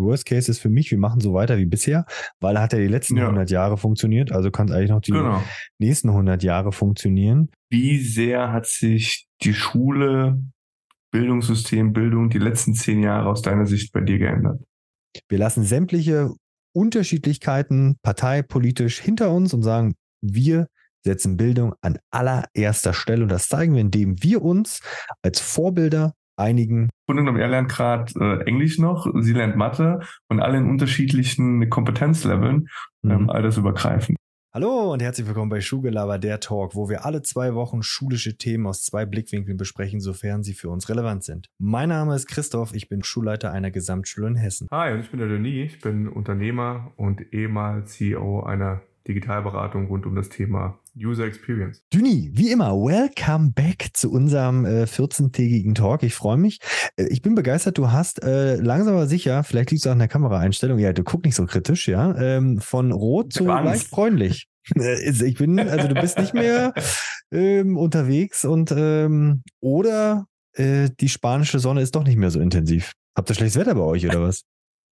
Worst Case ist für mich, wir machen so weiter wie bisher, weil er hat ja die letzten ja. 100 Jahre funktioniert, also kann es eigentlich noch die genau. nächsten 100 Jahre funktionieren. Wie sehr hat sich die Schule, Bildungssystem, Bildung die letzten zehn Jahre aus deiner Sicht bei dir geändert? Wir lassen sämtliche Unterschiedlichkeiten parteipolitisch hinter uns und sagen, wir setzen Bildung an allererster Stelle und das zeigen wir, indem wir uns als Vorbilder einigen. Und er lernt gerade äh, Englisch noch, sie lernt Mathe und alle in unterschiedlichen Kompetenzleveln, mhm. ähm, altersübergreifend. Hallo und herzlich willkommen bei Schulgelaber, der Talk, wo wir alle zwei Wochen schulische Themen aus zwei Blickwinkeln besprechen, sofern sie für uns relevant sind. Mein Name ist Christoph, ich bin Schulleiter einer Gesamtschule in Hessen. Hi, und ich bin der Denis, ich bin Unternehmer und ehemals CEO einer Digitalberatung rund um das Thema User Experience. Düni, wie immer, welcome back zu unserem äh, 14-tägigen Talk. Ich freue mich. Äh, ich bin begeistert. Du hast äh, langsam aber sicher, vielleicht liegt es auch an der Kameraeinstellung, ja, du guckst nicht so kritisch, ja, ähm, von rot zu leicht bräunlich. Äh, ich bin, also du bist nicht mehr ähm, unterwegs und ähm, oder äh, die spanische Sonne ist doch nicht mehr so intensiv. Habt ihr schlechtes Wetter bei euch oder was?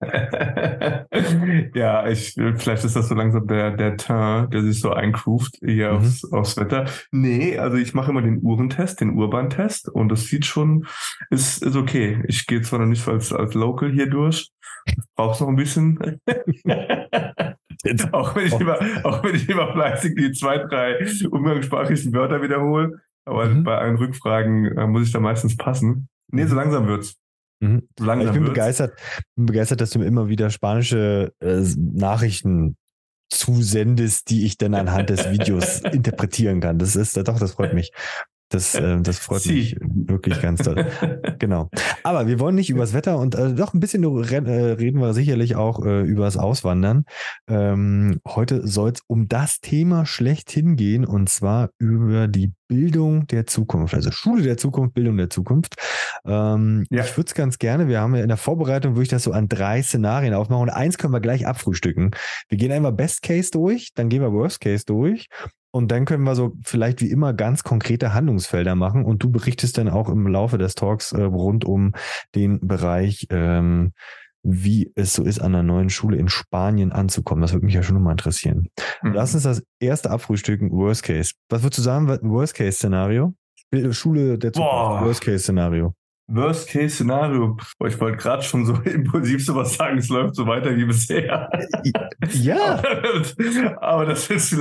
ja, ich, vielleicht ist das so langsam der, der Teint, der sich so eingroovt hier mhm. aufs, aufs Wetter. Nee, also ich mache immer den Uhrentest, den Urban-Test und das sieht schon, ist, ist okay. Ich gehe zwar noch nicht als, als Local hier durch, brauch's noch ein bisschen. auch wenn ich immer, auch wenn ich immer fleißig die zwei, drei umgangssprachlichen Wörter wiederhole, aber mhm. bei allen Rückfragen äh, muss ich da meistens passen. Nee, so langsam wird's. Mhm. ich bin wird's. begeistert, bin begeistert, dass du mir immer wieder spanische äh, Nachrichten zusendest, die ich dann anhand des Videos interpretieren kann. Das ist doch, das freut mich. Das, äh, das freut Sie. mich wirklich ganz toll. genau. Aber wir wollen nicht übers Wetter und äh, doch ein bisschen äh, reden wir sicherlich auch äh, übers Auswandern. Ähm, heute soll es um das Thema schlechthin gehen und zwar über die Bildung der Zukunft, also Schule der Zukunft, Bildung der Zukunft. Ähm, ja. Ich würde es ganz gerne, wir haben ja in der Vorbereitung, würde ich das so an drei Szenarien aufmachen und eins können wir gleich abfrühstücken. Wir gehen einmal Best Case durch, dann gehen wir Worst Case durch und dann können wir so vielleicht wie immer ganz konkrete Handlungsfelder machen und du berichtest dann auch im Laufe des Talks äh, rund um den Bereich, ähm, wie es so ist, an einer neuen Schule in Spanien anzukommen. Das würde mich ja schon nochmal interessieren. Mhm. Lass uns das erste abfrühstücken, Worst Case. Was würdest du sagen, Worst Case Szenario? Schule der Zukunft, Boah. Worst Case Szenario. Worst Case Szenario. Ich wollte gerade schon so impulsiv sowas sagen, es läuft so weiter wie bisher. Ja. aber das ist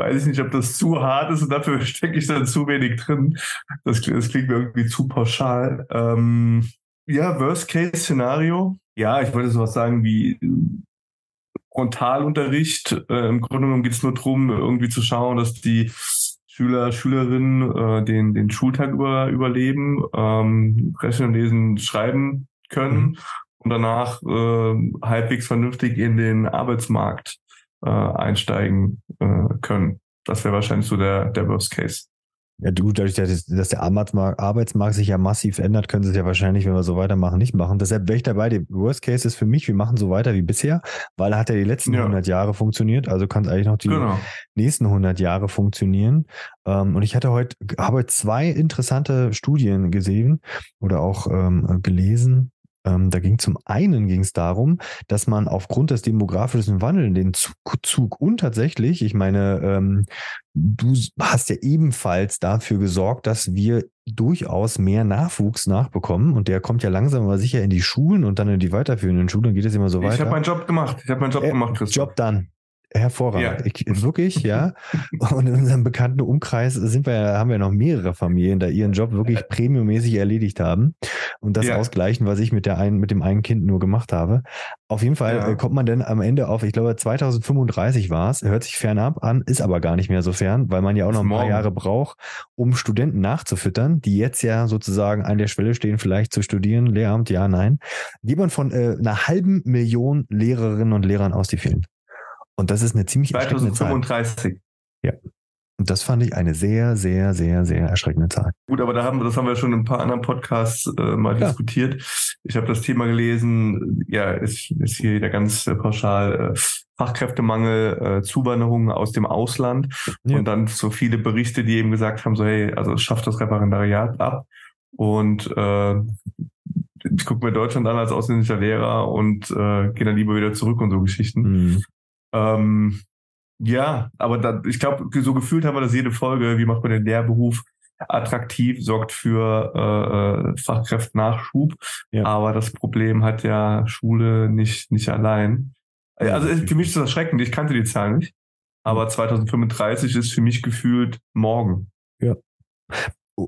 weiß ich nicht, ob das zu hart ist und dafür stecke ich dann zu wenig drin. Das, das klingt mir irgendwie zu pauschal. Ähm, ja, Worst-Case-Szenario. Ja, ich wollte sowas sagen wie Frontalunterricht. Äh, Im Grunde genommen geht es nur darum, irgendwie zu schauen, dass die Schüler, Schülerinnen äh, den, den Schultag über, überleben, ähm, rechnen, lesen, schreiben können mhm. und danach äh, halbwegs vernünftig in den Arbeitsmarkt äh, einsteigen äh, können. Das wäre wahrscheinlich so der, der Worst Case. Ja, du, dadurch, dass, der Arbeitsmarkt, Arbeitsmarkt sich ja massiv ändert, können sie es ja wahrscheinlich, wenn wir so weitermachen, nicht machen. Deshalb wäre ich dabei. Der Worst Case ist für mich, wir machen so weiter wie bisher, weil er hat ja die letzten ja. 100 Jahre funktioniert, also kann es eigentlich noch die genau. nächsten 100 Jahre funktionieren. Ähm, und ich hatte heute, habe zwei interessante Studien gesehen oder auch ähm, gelesen. Ähm, da ging zum einen ging es darum, dass man aufgrund des demografischen Wandels den Zug, und tatsächlich, ich meine, ähm, du hast ja ebenfalls dafür gesorgt, dass wir durchaus mehr Nachwuchs nachbekommen und der kommt ja langsam aber sicher in die Schulen und dann in die weiterführenden Schulen, geht es immer so weiter. Ich habe meinen Job gemacht. Ich habe meinen Job äh, gemacht, Christoph. Job dann. Hervorragend. Ja. Ich, wirklich, ja. Und in unserem bekannten Umkreis sind wir, haben wir noch mehrere Familien, da ihren Job wirklich premiummäßig erledigt haben und das ja. ausgleichen, was ich mit der einen, mit dem einen Kind nur gemacht habe. Auf jeden Fall ja. Äh, kommt man dann am Ende auf, ich glaube 2035 war es, hört sich fernab an, ist aber gar nicht mehr so fern, weil man ja auch noch ein paar Jahre braucht, um Studenten nachzufüttern, die jetzt ja sozusagen an der Schwelle stehen, vielleicht zu studieren, Lehramt, ja, nein. Geht man von äh, einer halben Million Lehrerinnen und Lehrern aus, die fehlen. Und das ist eine ziemlich 2035. Ja. Und das fand ich eine sehr, sehr, sehr, sehr erschreckende Zahl. Gut, aber da haben das haben wir schon in ein paar anderen Podcasts äh, mal ja. diskutiert. Ich habe das Thema gelesen, ja, ist, ist hier wieder ganz äh, pauschal äh, Fachkräftemangel, äh, Zuwanderung aus dem Ausland ja. und dann so viele Berichte, die eben gesagt haben, so hey, also schafft das Referendariat ab und äh, ich gucke mir Deutschland an als ausländischer Lehrer und äh, gehe dann lieber wieder zurück und so Geschichten. Mhm. Ähm, ja, aber da, ich glaube, so gefühlt haben wir das jede Folge. Wie macht man den Lehrberuf attraktiv, sorgt für äh, äh Fachkräftnachschub. Ja. Aber das Problem hat ja Schule nicht, nicht allein. Also für mich ist das erschreckend. Ich kannte die Zahl nicht. Aber 2035 ist für mich gefühlt morgen. Ja.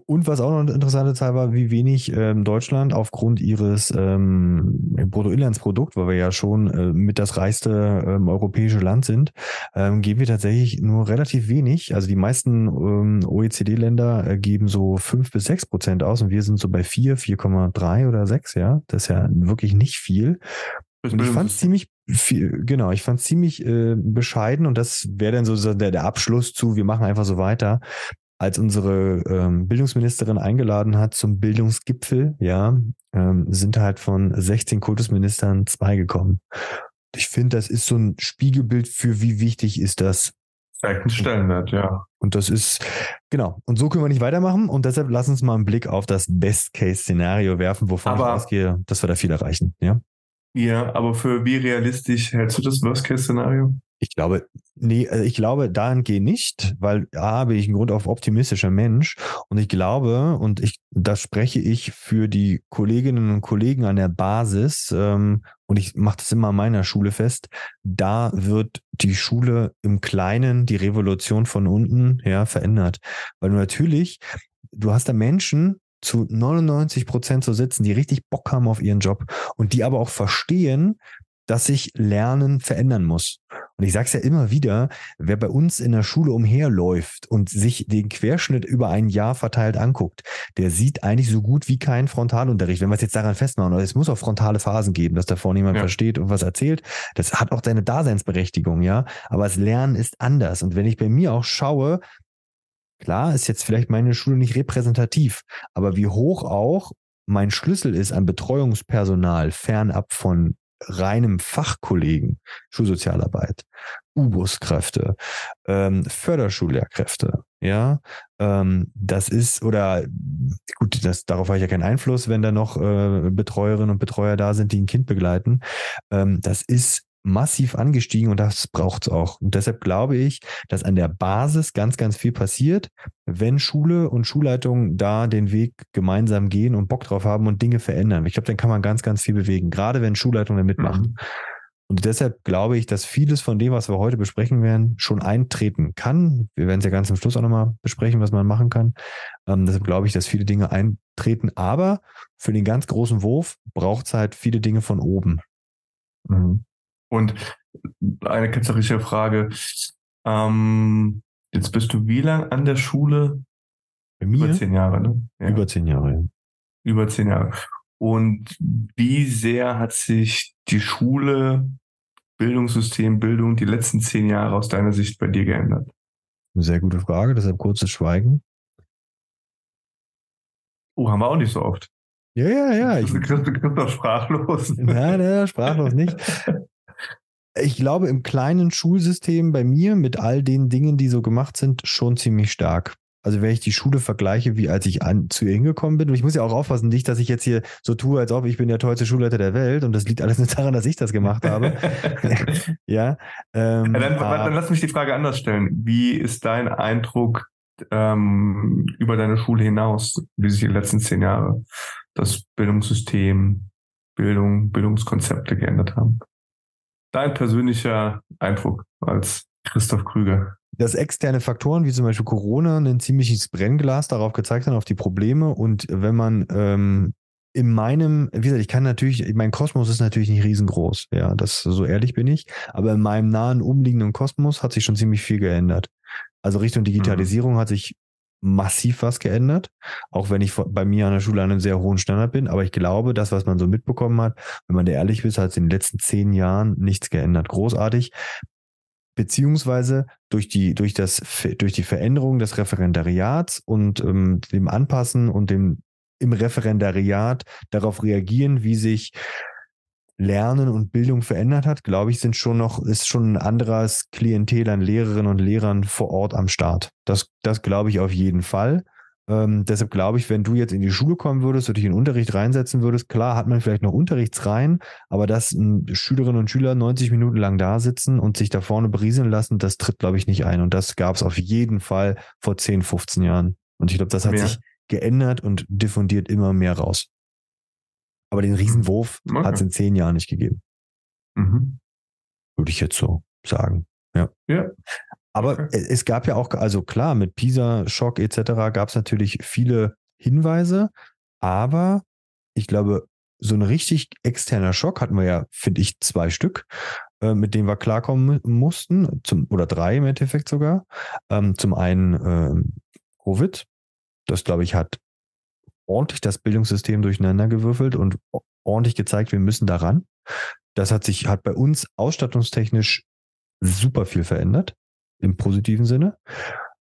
Und was auch noch eine interessante Zahl war, wie wenig ähm, Deutschland aufgrund ihres ähm, Bruttoinlandsprodukt, weil wir ja schon äh, mit das reichste ähm, europäische Land sind, ähm, geben wir tatsächlich nur relativ wenig. Also die meisten ähm, OECD-Länder äh, geben so fünf bis sechs Prozent aus und wir sind so bei vier, 4,3 oder sechs, ja. Das ist ja wirklich nicht viel. Und ich fand es ziemlich viel, genau, ich fand es ziemlich äh, bescheiden und das wäre dann so der, der Abschluss zu, wir machen einfach so weiter als unsere ähm, Bildungsministerin eingeladen hat zum Bildungsgipfel, ja, ähm, sind halt von 16 Kultusministern zwei gekommen. Ich finde, das ist so ein Spiegelbild für wie wichtig ist das. Zeigt einen Stellenwert, ja. Und das ist, genau. Und so können wir nicht weitermachen. Und deshalb lass uns mal einen Blick auf das Best-Case-Szenario werfen, wovon aber, ich ausgehe, dass wir da viel erreichen, ja? Ja, aber für wie realistisch hältst du das Worst-Case-Szenario? Ich glaube, nee, also ich glaube dahingehend nicht, weil A, bin ich ein Grund auf optimistischer Mensch und ich glaube, und ich, das spreche ich für die Kolleginnen und Kollegen an der Basis, ähm, und ich mache das immer an meiner Schule fest, da wird die Schule im Kleinen, die Revolution von unten, ja, verändert. Weil du natürlich, du hast da Menschen, zu 99 Prozent zu sitzen, die richtig Bock haben auf ihren Job und die aber auch verstehen, dass sich Lernen verändern muss. Und ich sage es ja immer wieder, wer bei uns in der Schule umherläuft und sich den Querschnitt über ein Jahr verteilt anguckt, der sieht eigentlich so gut wie keinen Frontalunterricht. Wenn wir es jetzt daran festmachen, es muss auch frontale Phasen geben, dass da vorne jemand ja. versteht und was erzählt. Das hat auch seine Daseinsberechtigung, ja. Aber das Lernen ist anders. Und wenn ich bei mir auch schaue, klar ist jetzt vielleicht meine Schule nicht repräsentativ, aber wie hoch auch mein Schlüssel ist an Betreuungspersonal fernab von reinem Fachkollegen, Schulsozialarbeit, U-Bus-Kräfte, ähm, Förderschullehrkräfte, ja, ähm, das ist, oder gut, das, darauf habe ich ja keinen Einfluss, wenn da noch äh, Betreuerinnen und Betreuer da sind, die ein Kind begleiten. Ähm, das ist massiv angestiegen und das braucht es auch. Und deshalb glaube ich, dass an der Basis ganz, ganz viel passiert, wenn Schule und Schulleitung da den Weg gemeinsam gehen und Bock drauf haben und Dinge verändern. Ich glaube, dann kann man ganz, ganz viel bewegen, gerade wenn Schulleitung da mitmacht. Mhm. Und deshalb glaube ich, dass vieles von dem, was wir heute besprechen werden, schon eintreten kann. Wir werden es ja ganz am Schluss auch nochmal besprechen, was man machen kann. Ähm, deshalb glaube ich, dass viele Dinge eintreten. Aber für den ganz großen Wurf braucht es halt viele Dinge von oben. Mhm. Und eine ketzerische Frage. Ähm, jetzt bist du wie lang an der Schule? Bei mir? Über zehn Jahre, ne? Ja. Über zehn Jahre, ja. Über zehn Jahre. Und wie sehr hat sich die Schule, Bildungssystem, Bildung die letzten zehn Jahre aus deiner Sicht bei dir geändert? Eine sehr gute Frage, deshalb kurzes Schweigen. Oh, haben wir auch nicht so oft. Ja, ja, ja. Ich bin doch sprachlos. Nein, nein, sprachlos nicht. ich glaube, im kleinen Schulsystem bei mir mit all den Dingen, die so gemacht sind, schon ziemlich stark. Also wenn ich die Schule vergleiche, wie als ich an, zu ihr hingekommen bin, und ich muss ja auch aufpassen, nicht, dass ich jetzt hier so tue, als ob ich bin der tollste Schulleiter der Welt und das liegt alles nur daran, dass ich das gemacht habe. ja. Ähm, ja dann, dann, lass mich die Frage anders stellen. Wie ist dein Eindruck ähm, über deine Schule hinaus, wie sich die letzten zehn Jahre das Bildungssystem, Bildung, Bildungskonzepte geändert haben? Dein persönlicher Eindruck als Christoph Krüger? Dass externe Faktoren wie zum Beispiel Corona ein ziemliches Brennglas darauf gezeigt haben, auf die Probleme. Und wenn man ähm, in meinem, wie gesagt, ich kann natürlich, mein Kosmos ist natürlich nicht riesengroß, ja, das so ehrlich bin ich, aber in meinem nahen umliegenden Kosmos hat sich schon ziemlich viel geändert. Also Richtung Digitalisierung mhm. hat sich massiv was geändert, auch wenn ich bei mir an der Schule an einem sehr hohen Standard bin. Aber ich glaube, das, was man so mitbekommen hat, wenn man da ehrlich ist, hat es in den letzten zehn Jahren nichts geändert. Großartig. Beziehungsweise durch die, durch das, durch die Veränderung des Referendariats und ähm, dem Anpassen und dem im Referendariat darauf reagieren, wie sich Lernen und Bildung verändert hat, glaube ich, sind schon noch, ist schon ein anderes Klientel an Lehrerinnen und Lehrern vor Ort am Start. Das, das glaube ich auf jeden Fall. Ähm, deshalb glaube ich, wenn du jetzt in die Schule kommen würdest und dich in Unterricht reinsetzen würdest, klar hat man vielleicht noch Unterrichtsreihen, aber dass ähm, Schülerinnen und Schüler 90 Minuten lang da sitzen und sich da vorne berieseln lassen, das tritt, glaube ich, nicht ein. Und das gab es auf jeden Fall vor 10, 15 Jahren. Und ich glaube, das hat mehr. sich geändert und diffundiert immer mehr raus. Aber den Riesenwurf okay. hat es in zehn Jahren nicht gegeben. Mhm. Würde ich jetzt so sagen. Ja. ja. Aber okay. es gab ja auch, also klar, mit Pisa, Schock etc. gab es natürlich viele Hinweise, aber ich glaube, so ein richtig externer Schock hatten wir ja, finde ich, zwei Stück, äh, mit denen wir klarkommen mussten, zum, oder drei im Endeffekt sogar. Ähm, zum einen ähm, Covid, das glaube ich hat ordentlich das Bildungssystem durcheinander gewürfelt und ordentlich gezeigt, wir müssen daran. Das hat sich, hat bei uns ausstattungstechnisch super viel verändert im positiven Sinne.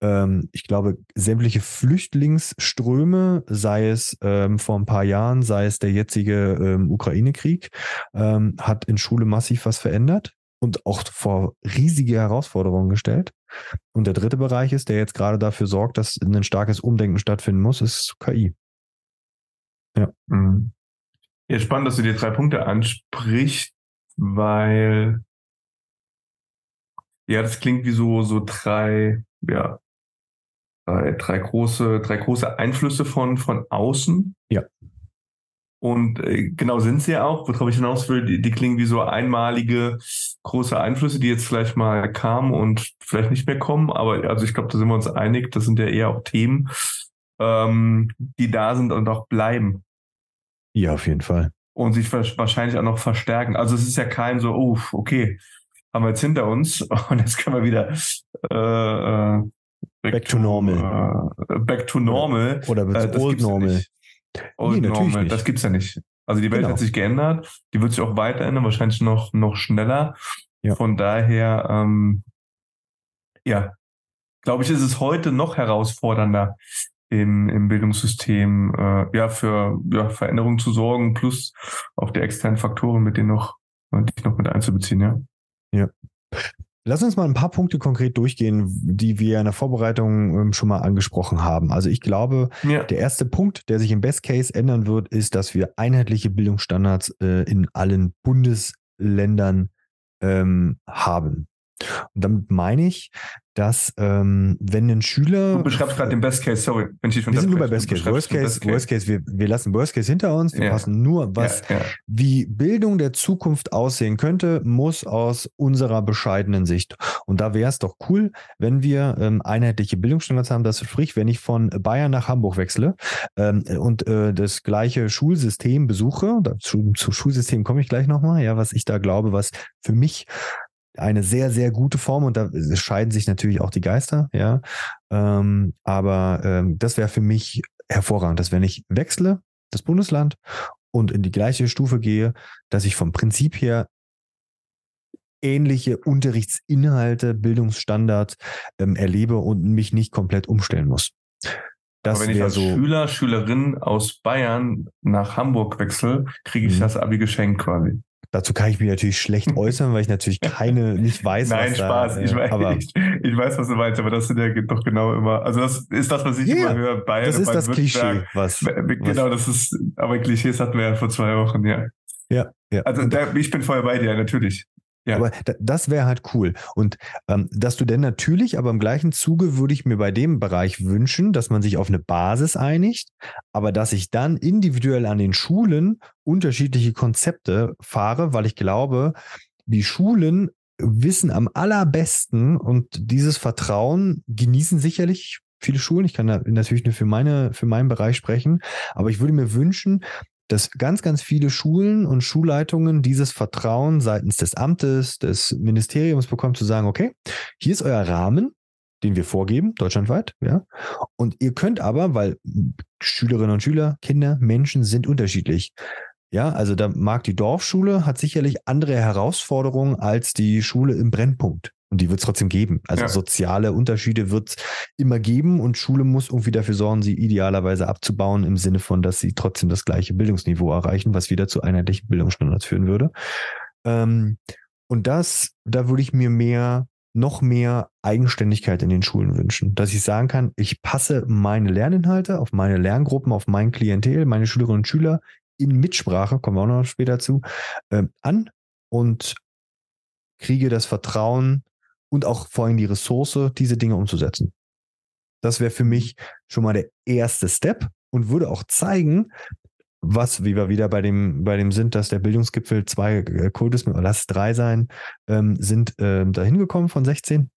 Ähm, ich glaube, sämtliche Flüchtlingsströme, sei es ähm, vor ein paar Jahren, sei es der jetzige ähm, Ukraine-Krieg, ähm, hat in Schule massiv was verändert und auch vor riesige Herausforderungen gestellt. Und der dritte Bereich ist, der jetzt gerade dafür sorgt, dass ein starkes Umdenken stattfinden muss, ist KI. Ja. Mhm. Ja, spannend, dass du die drei Punkte ansprichst, weil ja, das klingt wie so, so drei, ja, drei, drei große, drei große Einflüsse von, von außen. Ja. Und äh, genau sind sie ja auch, worauf ich hinaus will, die, die klingen wie so einmalige große Einflüsse, die jetzt vielleicht mal kamen und vielleicht nicht mehr kommen. Aber also ich glaube, da sind wir uns einig, das sind ja eher auch Themen, ähm, die da sind und auch bleiben. Ja, auf jeden Fall. Und sich wahrscheinlich auch noch verstärken. Also es ist ja kein so, oh, okay, haben wir jetzt hinter uns und jetzt können wir wieder äh, äh back, back to, normal. Äh, back to normal. Oder, oder äh, old normal. Old nee, normal, nicht. das gibt's ja nicht. Also die Welt genau. hat sich geändert, die wird sich auch weiter ändern, wahrscheinlich noch, noch schneller. Ja. Von daher, ähm, ja, glaube ich, ist es heute noch herausfordernder, im, im Bildungssystem äh, ja, für ja, Veränderungen zu sorgen, plus auch die externen Faktoren, mit denen noch, die noch mit einzubeziehen, ja. Ja. Lass uns mal ein paar Punkte konkret durchgehen, die wir in der Vorbereitung ähm, schon mal angesprochen haben. Also ich glaube, ja. der erste Punkt, der sich im Best Case ändern wird, ist, dass wir einheitliche Bildungsstandards äh, in allen Bundesländern ähm, haben. Und damit meine ich, dass ähm, wenn ein Schüler. Du beschreibst gerade den Best Case, sorry, wenn ich schon Wir sind nur bei Best Case. Worst Case, Best Case, Worst Case, wir, wir lassen Worst Case hinter uns. Wir ja. passen nur, was ja, ja. wie Bildung der Zukunft aussehen könnte, muss aus unserer bescheidenen Sicht. Und da wäre es doch cool, wenn wir ähm, einheitliche Bildungsstandards haben. Das sprich, wenn ich von Bayern nach Hamburg wechsle ähm, und äh, das gleiche Schulsystem besuche, zu, zu Schulsystem komme ich gleich nochmal, ja, was ich da glaube, was für mich eine sehr, sehr gute Form und da scheiden sich natürlich auch die Geister, ja. Ähm, aber ähm, das wäre für mich hervorragend, dass wenn ich wechsle, das Bundesland und in die gleiche Stufe gehe, dass ich vom Prinzip her ähnliche Unterrichtsinhalte, Bildungsstandards ähm, erlebe und mich nicht komplett umstellen muss. Das Aber wenn ich als so Schüler, Schülerin aus Bayern nach Hamburg wechsle, kriege ich mhm. das Abi geschenkt quasi. Dazu kann ich mich natürlich schlecht äußern, weil ich natürlich keine, nicht weiß, Nein, was Spaß. Da, äh, ich, weiß, ich, ich, weiß, was du meinst, aber das sind ja doch genau immer, also das ist das, was ich yeah, immer höre. Bayern, das ist das Klischee, was. Genau, was, das ist, aber Klischees hatten wir ja vor zwei Wochen, ja. Ja, ja. Also da, ich bin voll bei dir, natürlich. Ja. Aber das wäre halt cool. Und ähm, dass du denn natürlich, aber im gleichen Zuge würde ich mir bei dem Bereich wünschen, dass man sich auf eine Basis einigt, aber dass ich dann individuell an den Schulen unterschiedliche Konzepte fahre, weil ich glaube, die Schulen wissen am allerbesten und dieses Vertrauen genießen sicherlich viele Schulen. Ich kann da natürlich nur für meine, für meinen Bereich sprechen, aber ich würde mir wünschen, dass ganz, ganz viele Schulen und Schulleitungen dieses Vertrauen seitens des Amtes, des Ministeriums bekommen, zu sagen, okay, hier ist euer Rahmen, den wir vorgeben, deutschlandweit, ja. Und ihr könnt aber, weil Schülerinnen und Schüler, Kinder, Menschen sind unterschiedlich. Ja, also da mag die Dorfschule hat sicherlich andere Herausforderungen als die Schule im Brennpunkt. Und die wird es trotzdem geben. Also ja. soziale Unterschiede wird es immer geben und Schule muss irgendwie dafür sorgen, sie idealerweise abzubauen, im Sinne von, dass sie trotzdem das gleiche Bildungsniveau erreichen, was wieder zu einheitlichen Bildungsstandards führen würde. Ähm, und das, da würde ich mir mehr noch mehr Eigenständigkeit in den Schulen wünschen. Dass ich sagen kann, ich passe meine Lerninhalte auf meine Lerngruppen, auf mein Klientel, meine Schülerinnen und Schüler in Mitsprache, kommen wir auch noch später zu, äh, an und kriege das Vertrauen und auch vor allem die Ressource, diese Dinge umzusetzen. Das wäre für mich schon mal der erste Step und würde auch zeigen, was, wie wir wieder bei dem, bei dem sind, dass der Bildungsgipfel zwei äh, Kultus, lass drei sein, ähm, sind ähm, dahin gekommen von 16.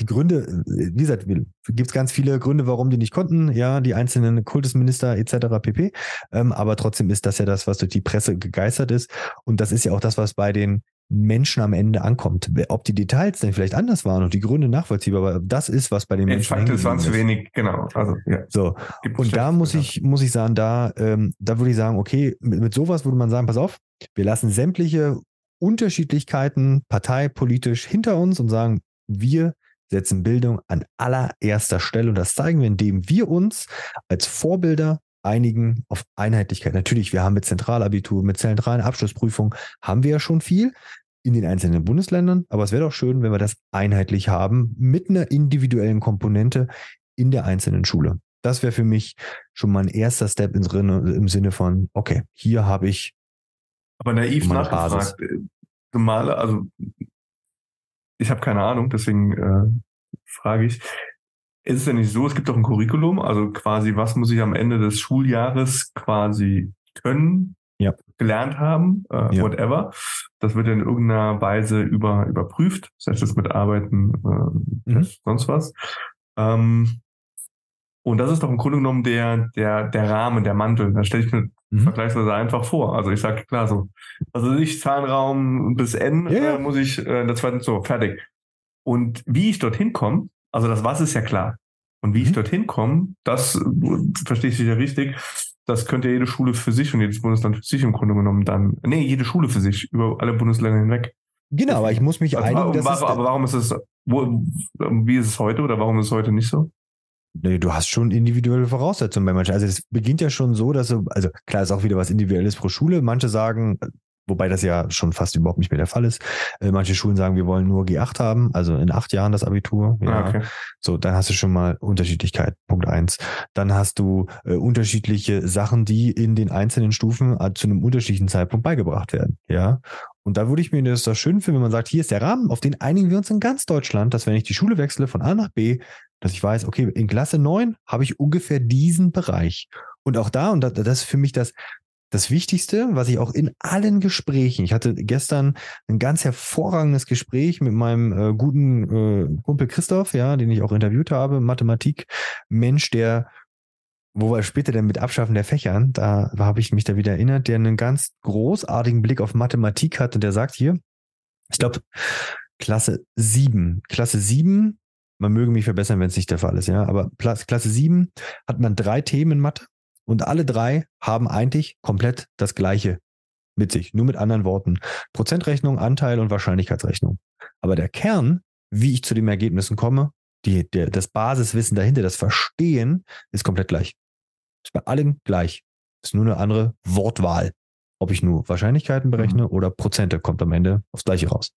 Die Gründe, äh, wie gesagt, gibt es ganz viele Gründe, warum die nicht konnten, ja, die einzelnen Kultusminister etc. pp. Ähm, aber trotzdem ist das ja das, was durch die Presse gegeistert ist. Und das ist ja auch das, was bei den Menschen am Ende ankommt. Ob die Details denn vielleicht anders waren und die Gründe nachvollziehbar, aber das ist, was bei den ja, Menschen. Fakt ist, waren zu wenig, genau. Also, ja. So. und da muss ich, muss ich sagen, da, ähm, da würde ich sagen, okay, mit, mit sowas würde man sagen, pass auf, wir lassen sämtliche Unterschiedlichkeiten parteipolitisch hinter uns und sagen, wir setzen Bildung an allererster Stelle und das zeigen wir, indem wir uns als Vorbilder einigen auf Einheitlichkeit. Natürlich, wir haben mit Zentralabitur, mit zentralen Abschlussprüfungen, haben wir ja schon viel in den einzelnen Bundesländern, aber es wäre doch schön, wenn wir das einheitlich haben mit einer individuellen Komponente in der einzelnen Schule. Das wäre für mich schon mal ein erster Step im Sinne von, okay, hier habe ich. Aber naiv nachgefragt. Normale, also ich habe keine Ahnung, deswegen äh, frage ich. Ist es ja nicht so, es gibt doch ein Curriculum, also quasi, was muss ich am Ende des Schuljahres quasi können, ja. gelernt haben, äh, ja. whatever. Das wird in irgendeiner Weise über, überprüft, sei es mit Arbeiten, äh, mhm. sonst was. Ähm, und das ist doch im Grunde genommen der, der, der Rahmen, der Mantel. Da stelle ich mir mhm. vergleichsweise einfach vor. Also ich sage klar so, also ich Zahnraum bis N ja. äh, muss ich äh, in der zweiten so fertig. Und wie ich dorthin komme, also das Was ist ja klar. Und wie mhm. ich dorthin komme, das verstehe ich sicher richtig. Das könnte jede Schule für sich und jedes Bundesland für sich im Grunde genommen dann, nee, jede Schule für sich über alle Bundesländer hinweg. Genau, aber ich muss mich also einigen. Warum, aber warum ist es, wo, wie ist es heute oder warum ist es heute nicht so? Nee, du hast schon individuelle Voraussetzungen bei manchen. Also es beginnt ja schon so, dass du, also klar ist auch wieder was Individuelles pro Schule. Manche sagen, wobei das ja schon fast überhaupt nicht mehr der Fall ist. Äh, manche Schulen sagen, wir wollen nur G8 haben, also in acht Jahren das Abitur. Ja. Ah, okay. So, dann hast du schon mal Unterschiedlichkeit, Punkt eins. Dann hast du äh, unterschiedliche Sachen, die in den einzelnen Stufen äh, zu einem unterschiedlichen Zeitpunkt beigebracht werden. Ja. Und da würde ich mir das doch schön finden, wenn man sagt, hier ist der Rahmen, auf den einigen wir uns in ganz Deutschland, dass wenn ich die Schule wechsle von A nach B, dass ich weiß, okay, in Klasse 9 habe ich ungefähr diesen Bereich. Und auch da, und das ist für mich das, das Wichtigste, was ich auch in allen Gesprächen, ich hatte gestern ein ganz hervorragendes Gespräch mit meinem äh, guten äh, Kumpel Christoph, ja, den ich auch interviewt habe, Mathematik, Mensch, der, wo wir später dann mit Abschaffen der Fächern, da habe ich mich da wieder erinnert, der einen ganz großartigen Blick auf Mathematik hat und der sagt hier, ich glaube, Klasse 7, Klasse 7, man möge mich verbessern, wenn es nicht der Fall ist, ja, aber Klasse 7 hat man drei Themen Mathe und alle drei haben eigentlich komplett das Gleiche mit sich, nur mit anderen Worten. Prozentrechnung, Anteil und Wahrscheinlichkeitsrechnung. Aber der Kern, wie ich zu den Ergebnissen komme, die, der, das Basiswissen dahinter, das Verstehen, ist komplett gleich. Ist bei allen gleich. Ist nur eine andere Wortwahl. Ob ich nur Wahrscheinlichkeiten berechne mhm. oder Prozente, kommt am Ende aufs Gleiche raus.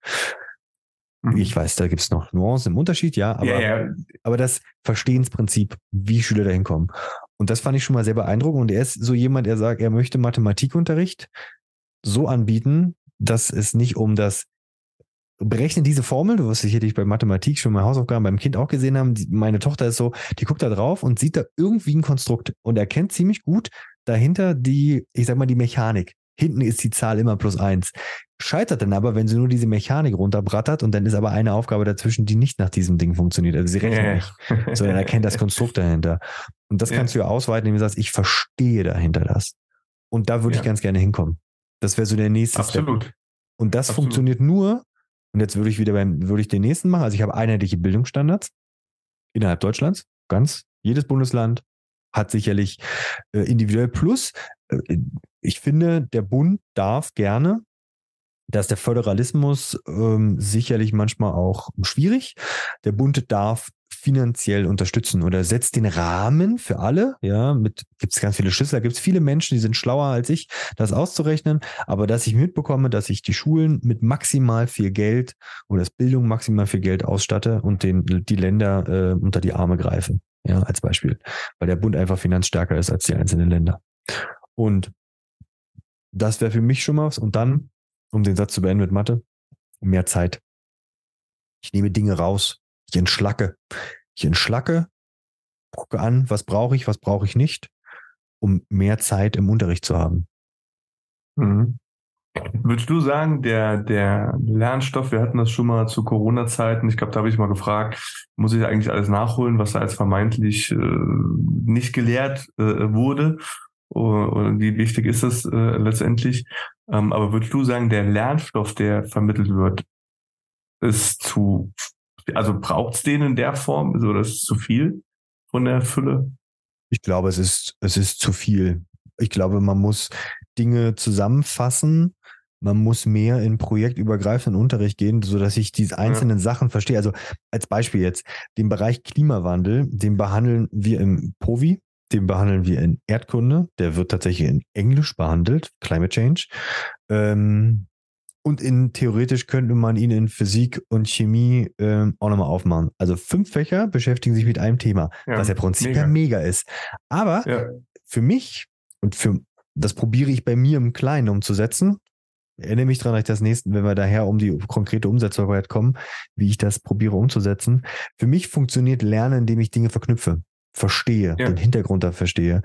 Mhm. Ich weiß, da gibt es noch Nuancen im Unterschied, ja, aber, ja, ja. aber das Verstehensprinzip, wie Schüler dahin kommen. Und das fand ich schon mal sehr beeindruckend. Und er ist so jemand, der sagt, er möchte Mathematikunterricht so anbieten, dass es nicht um das Berechne diese Formel, du wirst sicherlich bei Mathematik schon mal Hausaufgaben beim Kind auch gesehen haben. Die, meine Tochter ist so, die guckt da drauf und sieht da irgendwie ein Konstrukt und erkennt ziemlich gut dahinter die, ich sag mal, die Mechanik. Hinten ist die Zahl immer plus eins. Scheitert dann aber, wenn sie nur diese Mechanik runterbrattert und dann ist aber eine Aufgabe dazwischen, die nicht nach diesem Ding funktioniert. Also sie rechnet nicht, sondern erkennt das Konstrukt dahinter. Und das yeah. kannst du ja ausweiten, indem du sagst, ich verstehe dahinter das. Und da würde yeah. ich ganz gerne hinkommen. Das wäre so der nächste Absolut. Step. Und das Absolut. funktioniert nur, und jetzt würde ich wieder beim, würde ich den nächsten machen. Also ich habe einheitliche Bildungsstandards innerhalb Deutschlands, ganz. Jedes Bundesland hat sicherlich äh, individuell Plus. Äh, ich finde, der Bund darf gerne dass der Föderalismus ähm, sicherlich manchmal auch schwierig. Der Bund darf finanziell unterstützen oder setzt den Rahmen für alle. Ja, mit gibt es ganz viele Schlüssel, gibt es viele Menschen, die sind schlauer als ich, das auszurechnen. Aber dass ich mitbekomme, dass ich die Schulen mit maximal viel Geld oder das Bildung maximal viel Geld ausstatte und den, die Länder äh, unter die Arme greife. Ja, als Beispiel. Weil der Bund einfach finanzstärker ist als die einzelnen Länder. Und das wäre für mich schon mal was. Und dann, um den Satz zu beenden mit Mathe, mehr Zeit. Ich nehme Dinge raus. Ich entschlacke. Ich entschlacke, gucke an, was brauche ich, was brauche ich nicht, um mehr Zeit im Unterricht zu haben. Mhm. Würdest du sagen, der, der Lernstoff, wir hatten das schon mal zu Corona-Zeiten, ich glaube, da habe ich mal gefragt, muss ich eigentlich alles nachholen, was da als vermeintlich äh, nicht gelehrt äh, wurde? Oder, wie wichtig ist das äh, letztendlich? Ähm, aber würdest du sagen, der Lernstoff, der vermittelt wird, ist zu, also braucht es den in der Form? Oder ist es zu viel von der Fülle? Ich glaube, es ist, es ist zu viel. Ich glaube, man muss Dinge zusammenfassen man muss mehr in projektübergreifenden Unterricht gehen, sodass ich diese einzelnen ja. Sachen verstehe. Also als Beispiel jetzt, den Bereich Klimawandel, den behandeln wir im POVI, den behandeln wir in Erdkunde, der wird tatsächlich in Englisch behandelt, Climate Change. Ähm, und in theoretisch könnte man ihn in Physik und Chemie ähm, auch nochmal aufmachen. Also fünf Fächer beschäftigen sich mit einem Thema, ja, was ja prinzipiell mega. mega ist. Aber ja. für mich und für das probiere ich bei mir im Kleinen umzusetzen erinnere mich daran, dass ich das nächste, wenn wir daher um die konkrete Umsetzbarkeit kommen, wie ich das probiere umzusetzen. Für mich funktioniert Lernen, indem ich Dinge verknüpfe, verstehe, ja. den Hintergrund da verstehe.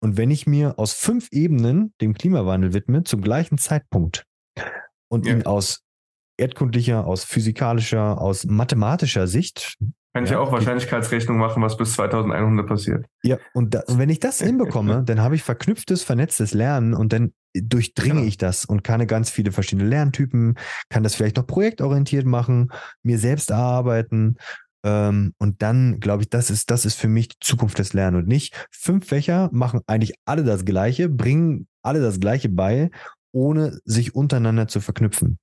Und wenn ich mir aus fünf Ebenen dem Klimawandel widme, zum gleichen Zeitpunkt und ja. ihn aus erdkundlicher, aus physikalischer, aus mathematischer Sicht kann ich ja auch Wahrscheinlichkeitsrechnung machen, was bis 2100 passiert. Ja, und, da, wenn ich das hinbekomme, dann habe ich verknüpftes, vernetztes Lernen und dann durchdringe genau. ich das und kann ganz viele verschiedene Lerntypen, kann das vielleicht noch projektorientiert machen, mir selbst erarbeiten. Ähm, und dann glaube ich, das ist, das ist für mich die Zukunft des Lernens und nicht fünf Fächer machen eigentlich alle das Gleiche, bringen alle das Gleiche bei, ohne sich untereinander zu verknüpfen.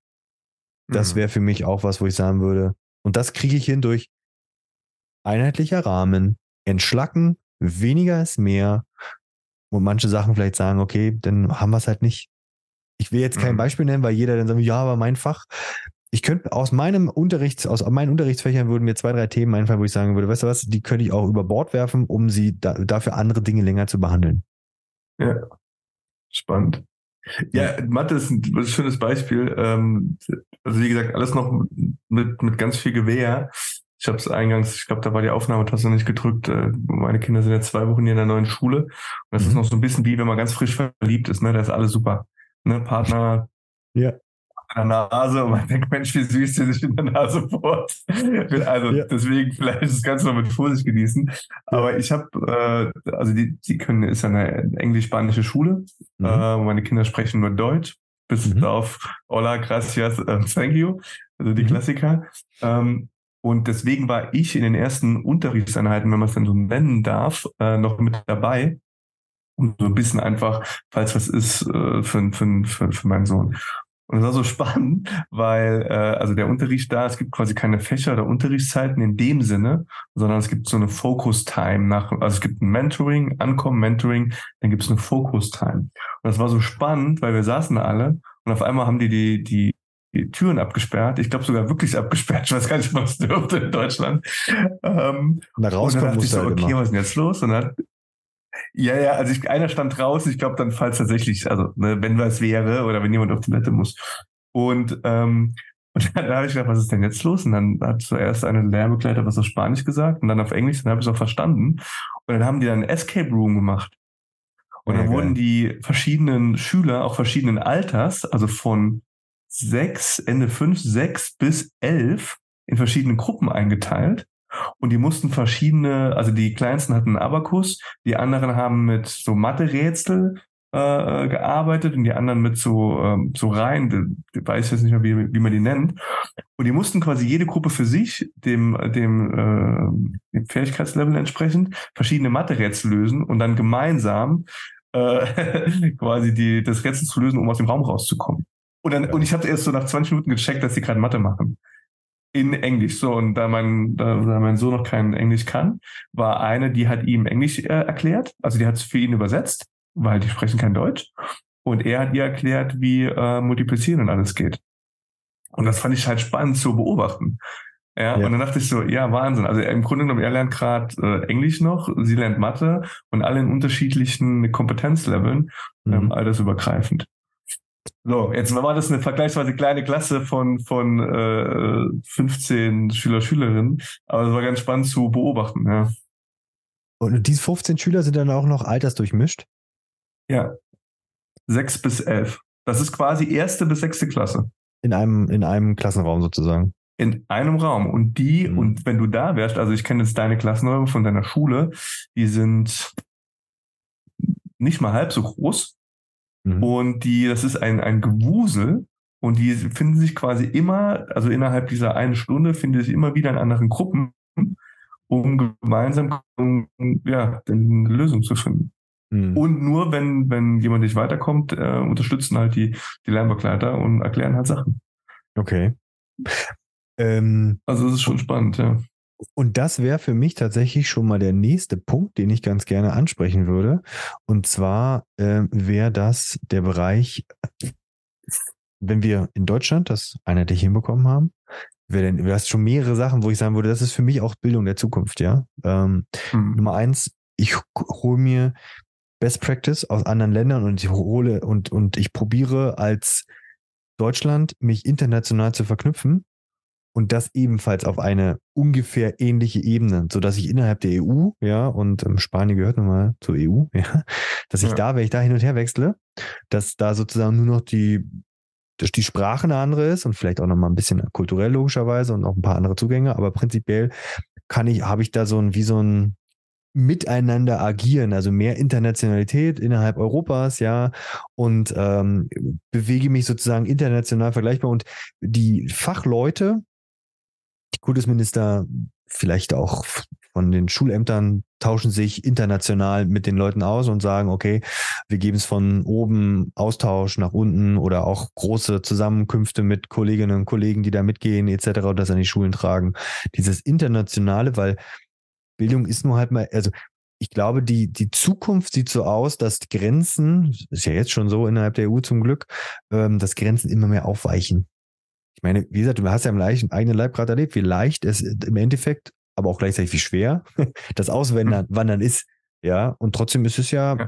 Das mhm. wäre für mich auch was, wo ich sagen würde, und das kriege ich hin durch einheitlicher Rahmen, entschlacken, weniger ist mehr und manche Sachen vielleicht sagen, okay, dann haben wir es halt nicht. Ich will jetzt kein mhm. Beispiel nennen, weil jeder dann sagt, ja, aber mein Fach. Ich könnte aus meinem Unterricht, aus meinen Unterrichtsfächern würden mir zwei, drei Themen einfallen, wo ich sagen würde, weißt du was, die könnte ich auch über Bord werfen, um sie da, dafür andere Dinge länger zu behandeln. Ja. Spannend. Ja, Mathe ist ein, ein schönes Beispiel. Ähm, also wie gesagt, alles noch mit, mit ganz viel Gewehr. Ich habe es eingangs, ich glaube, da war die Aufnahmetaste nicht gedrückt. Äh, meine Kinder sind jetzt zwei Wochen hier in der neuen Schule. Und das mhm. ist noch so ein bisschen wie, wenn man ganz frisch verliebt ist. Ne? Da ist alles super. Ne? Partner ja. In der Nase und man denkt, Mensch, wie süß der sich in der Nase bohrt. Also ja. deswegen vielleicht das Ganze noch mit Vorsicht genießen. Aber ich habe, äh, also die, die können, ist ja eine englisch-spanische Schule. Mhm. Äh, meine Kinder sprechen nur Deutsch. Bis mhm. auf Hola, gracias, uh, thank you. Also die mhm. Klassiker. Ähm, und deswegen war ich in den ersten Unterrichtseinheiten, wenn man es dann so nennen darf, äh, noch mit dabei. Und so ein bisschen einfach, falls was ist, äh, für, für, für, für meinen Sohn. Und es war so spannend, weil äh, also der Unterricht da, es gibt quasi keine Fächer oder Unterrichtszeiten in dem Sinne, sondern es gibt so eine Focus Time nach, also es gibt ein Mentoring, Ankommen, Mentoring, dann gibt es eine Focus Time. Und das war so spannend, weil wir saßen da alle und auf einmal haben die die die die Türen abgesperrt. Ich glaube sogar wirklich abgesperrt. Ich weiß gar nicht, was dürfte in Deutschland. Ähm, Na, rauskommen und dann ich so, halt okay, was ist denn jetzt los? Und dann, ja, ja, also ich, einer stand draußen. Ich glaube dann, falls tatsächlich, also ne, wenn was wäre oder wenn jemand auf die Toilette muss. Und, ähm, und dann habe ich gedacht, was ist denn jetzt los? Und dann hat zuerst eine Lehrbegleiter was auf Spanisch gesagt und dann auf Englisch, dann habe ich es auch verstanden. Und dann haben die dann ein Escape Room gemacht. Und dann ja, wurden die verschiedenen Schüler, auch verschiedenen Alters, also von sechs, Ende fünf, sechs bis elf in verschiedene Gruppen eingeteilt. Und die mussten verschiedene, also die kleinsten hatten einen Abakus, die anderen haben mit so Mathe-Rätsel äh, gearbeitet und die anderen mit so, ähm, so Reihen, ich weiß jetzt nicht mehr, wie, wie man die nennt. Und die mussten quasi jede Gruppe für sich, dem, dem, äh, dem Fähigkeitslevel entsprechend, verschiedene Mathe-Rätsel lösen und dann gemeinsam äh, quasi die, das Rätsel zu lösen, um aus dem Raum rauszukommen. Und, dann, und ich habe erst so nach 20 Minuten gecheckt, dass sie gerade Mathe machen. In Englisch. So, und da mein, da mein Sohn noch kein Englisch kann, war eine, die hat ihm Englisch äh, erklärt. Also die hat es für ihn übersetzt, weil die sprechen kein Deutsch. Und er hat ihr erklärt, wie äh, Multiplizieren und alles geht. Und das fand ich halt spannend zu beobachten. Ja, ja, und dann dachte ich so, ja, Wahnsinn. Also im Grunde genommen, er lernt gerade äh, Englisch noch, sie lernt Mathe und alle in unterschiedlichen Kompetenzleveln, mhm. ähm, altersübergreifend. So, jetzt war das eine vergleichsweise kleine Klasse von, von äh, 15 Schüler, Schülerinnen, aber es war ganz spannend zu beobachten, ja. Und diese 15 Schüler sind dann auch noch altersdurchmischt? Ja. Sechs bis elf. Das ist quasi erste bis sechste Klasse. In einem, in einem Klassenraum sozusagen. In einem Raum. Und die, mhm. und wenn du da wärst, also ich kenne jetzt deine Klassenräume von deiner Schule, die sind nicht mal halb so groß. Mhm. Und die, das ist ein, ein Gewusel. Und die finden sich quasi immer, also innerhalb dieser einen Stunde finden sich immer wieder in anderen Gruppen, um gemeinsam ja, eine Lösung zu finden. Mhm. Und nur wenn, wenn jemand nicht weiterkommt, äh, unterstützen halt die, die Lernbegleiter und erklären halt Sachen. Okay. Ähm, also es ist schon spannend, ja. Und das wäre für mich tatsächlich schon mal der nächste Punkt, den ich ganz gerne ansprechen würde. Und zwar äh, wäre das der Bereich, wenn wir in Deutschland das einheitlich hinbekommen haben, wäre denn, du hast schon mehrere Sachen, wo ich sagen würde, das ist für mich auch Bildung der Zukunft, ja. Ähm, mhm. Nummer eins, ich hole mir Best Practice aus anderen Ländern und ich hole und, und ich probiere als Deutschland mich international zu verknüpfen und das ebenfalls auf eine ungefähr ähnliche Ebene, so dass ich innerhalb der EU, ja, und ähm, Spanien gehört nun mal zur EU, ja, dass ich ja. da, wenn ich da hin und her wechsle, dass da sozusagen nur noch die, dass die Sprache eine andere ist und vielleicht auch noch mal ein bisschen kulturell logischerweise und auch ein paar andere Zugänge, aber prinzipiell kann ich, habe ich da so ein, wie so ein, miteinander agieren, also mehr Internationalität innerhalb Europas, ja, und ähm, bewege mich sozusagen international vergleichbar. Und die Fachleute, Kultusminister, vielleicht auch von den Schulämtern tauschen sich international mit den Leuten aus und sagen, okay, wir geben es von oben Austausch nach unten oder auch große Zusammenkünfte mit Kolleginnen und Kollegen, die da mitgehen etc. und das an die Schulen tragen. Dieses Internationale, weil Bildung ist nur halt mal, also ich glaube, die, die Zukunft sieht so aus, dass Grenzen, ist ja jetzt schon so innerhalb der EU zum Glück, ähm, dass Grenzen immer mehr aufweichen. Ich meine, wie gesagt, du hast ja im eigenen Leib gerade erlebt, wie leicht es im Endeffekt, aber auch gleichzeitig wie schwer das Auswandern hm. Wandern ist. Ja, und trotzdem ist es ja, ja.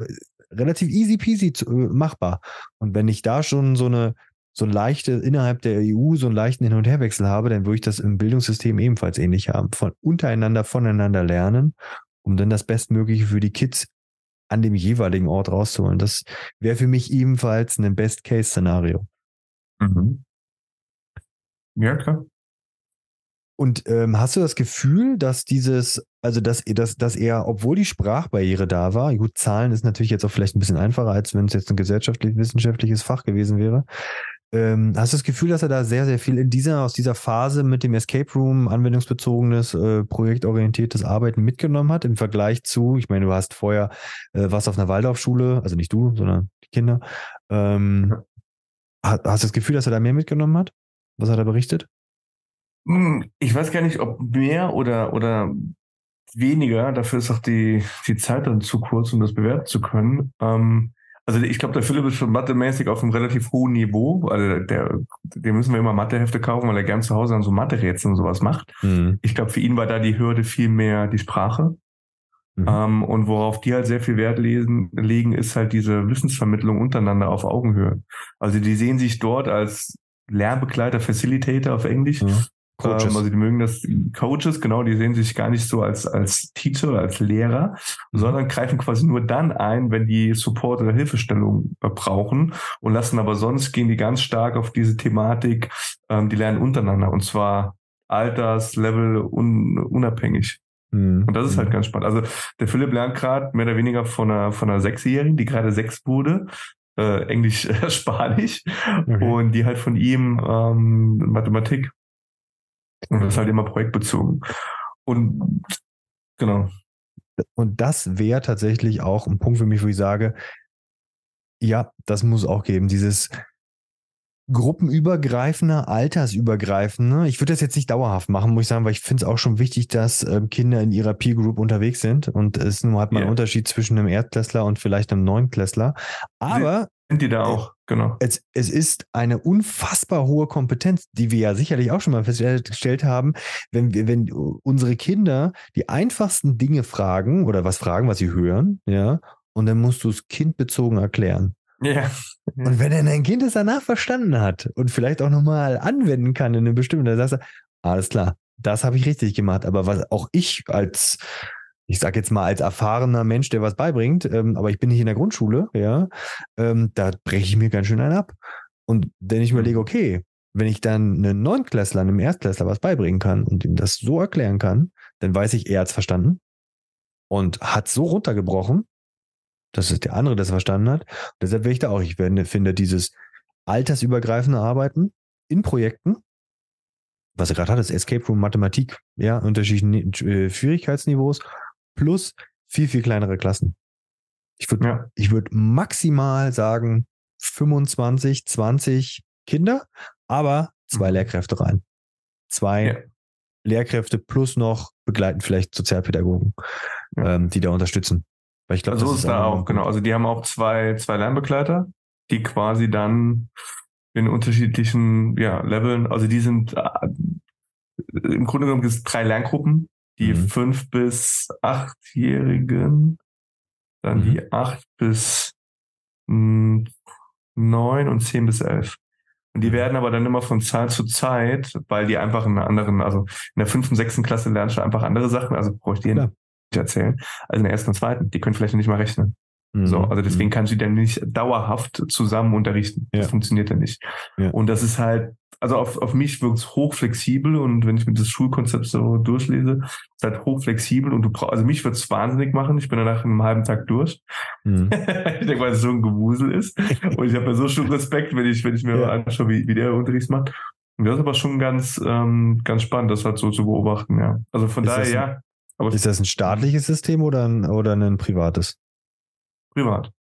relativ easy peasy zu, äh, machbar. Und wenn ich da schon so eine, so leichte, innerhalb der EU so einen leichten Hin- und Herwechsel habe, dann würde ich das im Bildungssystem ebenfalls ähnlich haben. Von untereinander, voneinander lernen, um dann das Bestmögliche für die Kids an dem jeweiligen Ort rauszuholen. Das wäre für mich ebenfalls ein Best-Case-Szenario. Mhm. Ja, klar. Und ähm, hast du das Gefühl, dass dieses, also dass, dass, dass er, obwohl die Sprachbarriere da war, gut, Zahlen ist natürlich jetzt auch vielleicht ein bisschen einfacher, als wenn es jetzt ein gesellschaftlich-wissenschaftliches Fach gewesen wäre. Ähm, hast du das Gefühl, dass er da sehr, sehr viel in dieser, aus dieser Phase mit dem Escape Room, anwendungsbezogenes, äh, projektorientiertes Arbeiten mitgenommen hat im Vergleich zu, ich meine, du hast vorher äh, was auf einer Waldorfschule, also nicht du, sondern die Kinder. Ähm, hast, hast du das Gefühl, dass er da mehr mitgenommen hat? Was hat er berichtet? Hm, ich weiß gar nicht, ob mehr oder, oder weniger. Dafür ist auch die, die Zeit dann zu kurz, um das bewerten zu können. Ähm, also ich glaube, der Philipp ist schon mathemäßig auf einem relativ hohen Niveau. Also der, dem müssen wir immer Mathehefte kaufen, weil er gern zu Hause an so Mathe-Rätseln und sowas macht. Mhm. Ich glaube, für ihn war da die Hürde viel mehr die Sprache. Mhm. Ähm, und worauf die halt sehr viel Wert lesen, legen, ist halt diese Wissensvermittlung untereinander auf Augenhöhe. Also die sehen sich dort als Lernbegleiter, Facilitator auf Englisch. Mhm. Coaches. Ähm, also die mögen das Coaches, genau, die sehen sich gar nicht so als, als Teacher, als Lehrer, mhm. sondern greifen quasi nur dann ein, wenn die Support oder Hilfestellung äh, brauchen und lassen aber sonst gehen die ganz stark auf diese Thematik, ähm, die lernen untereinander und zwar Alterslevel un, unabhängig. Mhm. Und das ist halt mhm. ganz spannend. Also der Philipp lernt gerade mehr oder weniger von einer, von einer Sechsjährigen, die gerade sechs wurde, äh, Englisch, äh, Spanisch okay. und die halt von ihm ähm, Mathematik und das ist halt immer projektbezogen. Und genau. Und das wäre tatsächlich auch ein Punkt für mich, wo ich sage, ja, das muss auch geben. Dieses, gruppenübergreifender, altersübergreifender. Ich würde das jetzt nicht dauerhaft machen, muss ich sagen, weil ich finde es auch schon wichtig, dass ähm, Kinder in ihrer Peer Group unterwegs sind. Und es nun hat man yeah. einen Unterschied zwischen einem Erdklässler und vielleicht einem Neunklässler. Aber sind die da auch, genau. Es, es ist eine unfassbar hohe Kompetenz, die wir ja sicherlich auch schon mal festgestellt haben, wenn wir, wenn unsere Kinder die einfachsten Dinge fragen oder was fragen, was sie hören, ja, und dann musst du es kindbezogen erklären. Ja. Und wenn dann ein Kind es danach verstanden hat und vielleicht auch nochmal anwenden kann in einem bestimmten, dann sagst du, alles klar, das habe ich richtig gemacht. Aber was auch ich als, ich sage jetzt mal als erfahrener Mensch, der was beibringt, ähm, aber ich bin nicht in der Grundschule, ja, ähm, da breche ich mir ganz schön einen ab. Und wenn ich überlege, okay, wenn ich dann einen Neunklässler, einem Erstklässler was beibringen kann und ihm das so erklären kann, dann weiß ich, er hat es verstanden und hat so runtergebrochen, dass es der andere das verstanden hat. Und deshalb will ich da auch, ich finde dieses altersübergreifende Arbeiten in Projekten, was er gerade hat, ist Escape Room Mathematik, ja, unterschiedlichen äh, Schwierigkeitsniveaus plus viel, viel kleinere Klassen. Ich würde ja. ich würde maximal sagen 25, 20 Kinder, aber zwei mhm. Lehrkräfte rein. Zwei ja. Lehrkräfte plus noch begleiten vielleicht Sozialpädagogen, ja. ähm, die da unterstützen. Weil ich glaube, also so ist, da auch, genau. Also die haben auch zwei, zwei Lernbegleiter, die quasi dann in unterschiedlichen ja, Leveln, also die sind äh, im Grunde genommen gibt es drei Lerngruppen, die mhm. fünf bis achtjährigen, dann mhm. die acht bis mh, neun und zehn bis elf. Und die mhm. werden aber dann immer von Zeit zu Zeit, weil die einfach in einer anderen, also in der fünften, sechsten Klasse lernst du einfach andere Sachen, also brauche ich die erzählen, als in der ersten und zweiten. Die können vielleicht nicht mal rechnen. Mhm. So, also deswegen mhm. kannst du dann nicht dauerhaft zusammen unterrichten. Ja. Das funktioniert ja nicht. Ja. Und das ist halt, also auf, auf mich wirkt es hochflexibel und wenn ich mir das Schulkonzept so durchlese, ist halt hochflexibel und du brauchst, also mich wird es wahnsinnig machen. Ich bin danach in einem halben Tag durch. Mhm. ich denke, weil es so ein Gewusel ist. Und ich habe ja so schon Respekt, wenn ich, wenn ich mir ja. anschaue, wie, wie der Unterricht macht. Und das ist aber schon ganz, ähm, ganz spannend, das halt so zu beobachten, ja. Also von ist daher, ja. Aber ist das ein staatliches System oder ein, oder ein privates? Privat.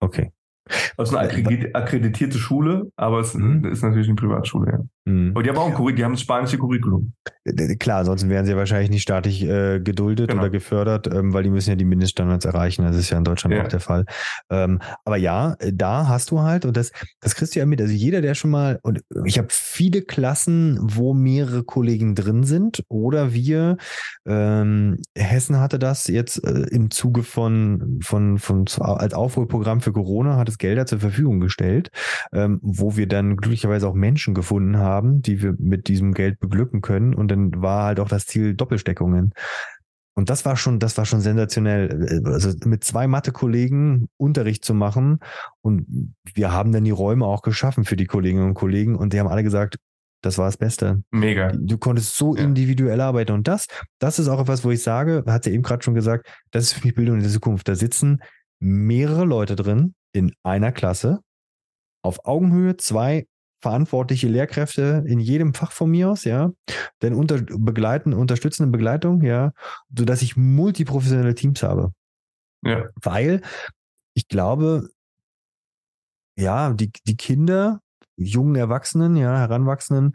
Okay. Ist eine akkreditierte Schule, aber es mhm. ist natürlich eine Privatschule, ja. Mhm. Aber die haben auch ein Curriculum, die haben das spanische Curriculum. Klar, sonst wären sie ja wahrscheinlich nicht staatlich äh, geduldet genau. oder gefördert, ähm, weil die müssen ja die Mindeststandards erreichen. Das ist ja in Deutschland ja. auch der Fall. Ähm, aber ja, da hast du halt, und das, das kriegst du ja mit, also jeder, der schon mal, und ich habe viele Klassen, wo mehrere Kollegen drin sind, oder wir, ähm, Hessen hatte das jetzt äh, im Zuge von, von, von, als Aufholprogramm für Corona, hat es Gelder zur Verfügung gestellt, ähm, wo wir dann glücklicherweise auch Menschen gefunden haben, haben, die wir mit diesem Geld beglücken können. Und dann war halt auch das Ziel Doppelsteckungen. Und das war schon, das war schon sensationell. Also mit zwei Mathe-Kollegen Unterricht zu machen. Und wir haben dann die Räume auch geschaffen für die Kolleginnen und Kollegen. Und die haben alle gesagt, das war das Beste. Mega. Du konntest so ja. individuell arbeiten. Und das, das ist auch etwas, wo ich sage, hat sie eben gerade schon gesagt, das ist für mich Bildung in der Zukunft. Da sitzen mehrere Leute drin in einer Klasse auf Augenhöhe, zwei verantwortliche Lehrkräfte in jedem Fach von mir aus, ja, denn unter begleiten, unterstützende Begleitung, ja, so dass ich multiprofessionelle Teams habe. Ja. Weil ich glaube, ja, die, die Kinder, jungen Erwachsenen, ja, Heranwachsenden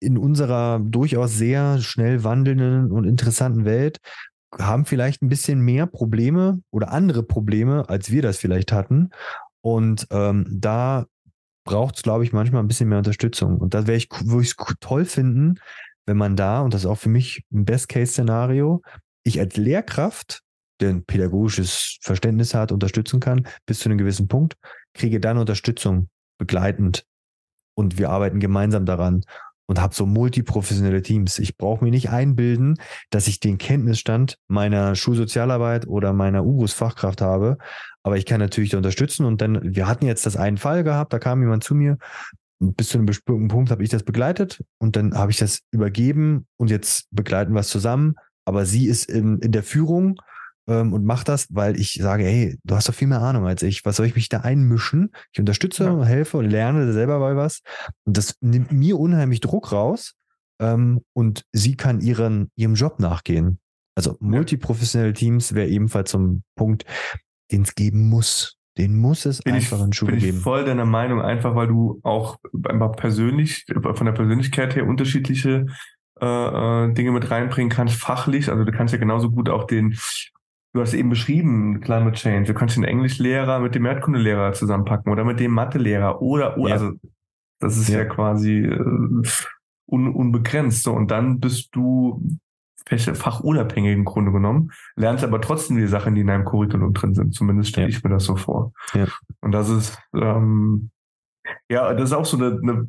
in unserer durchaus sehr schnell wandelnden und interessanten Welt haben vielleicht ein bisschen mehr Probleme oder andere Probleme, als wir das vielleicht hatten. Und ähm, da braucht es, glaube ich, manchmal ein bisschen mehr Unterstützung. Und da wäre ich, würde ich es toll finden, wenn man da, und das ist auch für mich ein Best-Case-Szenario, ich als Lehrkraft, der ein pädagogisches Verständnis hat, unterstützen kann, bis zu einem gewissen Punkt, kriege dann Unterstützung begleitend. Und wir arbeiten gemeinsam daran und habe so multiprofessionelle Teams. Ich brauche mir nicht einbilden, dass ich den Kenntnisstand meiner Schulsozialarbeit oder meiner UGUS-Fachkraft habe, aber ich kann natürlich da unterstützen. Und dann, wir hatten jetzt das einen Fall gehabt, da kam jemand zu mir, bis zu einem bestimmten Punkt habe ich das begleitet und dann habe ich das übergeben und jetzt begleiten wir es zusammen. Aber sie ist in, in der Führung ähm, und macht das, weil ich sage, hey, du hast doch viel mehr Ahnung als ich. Was soll ich mich da einmischen? Ich unterstütze, ja. helfe und lerne selber bei was. Und das nimmt mir unheimlich Druck raus. Ähm, und sie kann ihren, ihrem Job nachgehen. Also multiprofessionelle Teams wäre ebenfalls so ein Punkt, den es geben muss. Den muss es bin einfach ich, in Schule bin geben. Ich voll deiner Meinung, einfach weil du auch einfach persönlich, von der Persönlichkeit her unterschiedliche äh, äh, Dinge mit reinbringen kannst, fachlich. Also du kannst ja genauso gut auch den, du hast eben beschrieben, Climate Change, du kannst den Englischlehrer mit dem Erdkundelehrer zusammenpacken oder mit dem Mathelehrer oder, oder Ja. also das ist ja, Ja. quasi äh, un, unbegrenzt. So, und dann bist du fachunabhängig im Grunde genommen, lernst aber trotzdem die Sachen, die in deinem Curriculum drin sind. Zumindest stelle Ja. ich mir das so vor. Und das ist, ähm, ja, das ist auch so eine, eine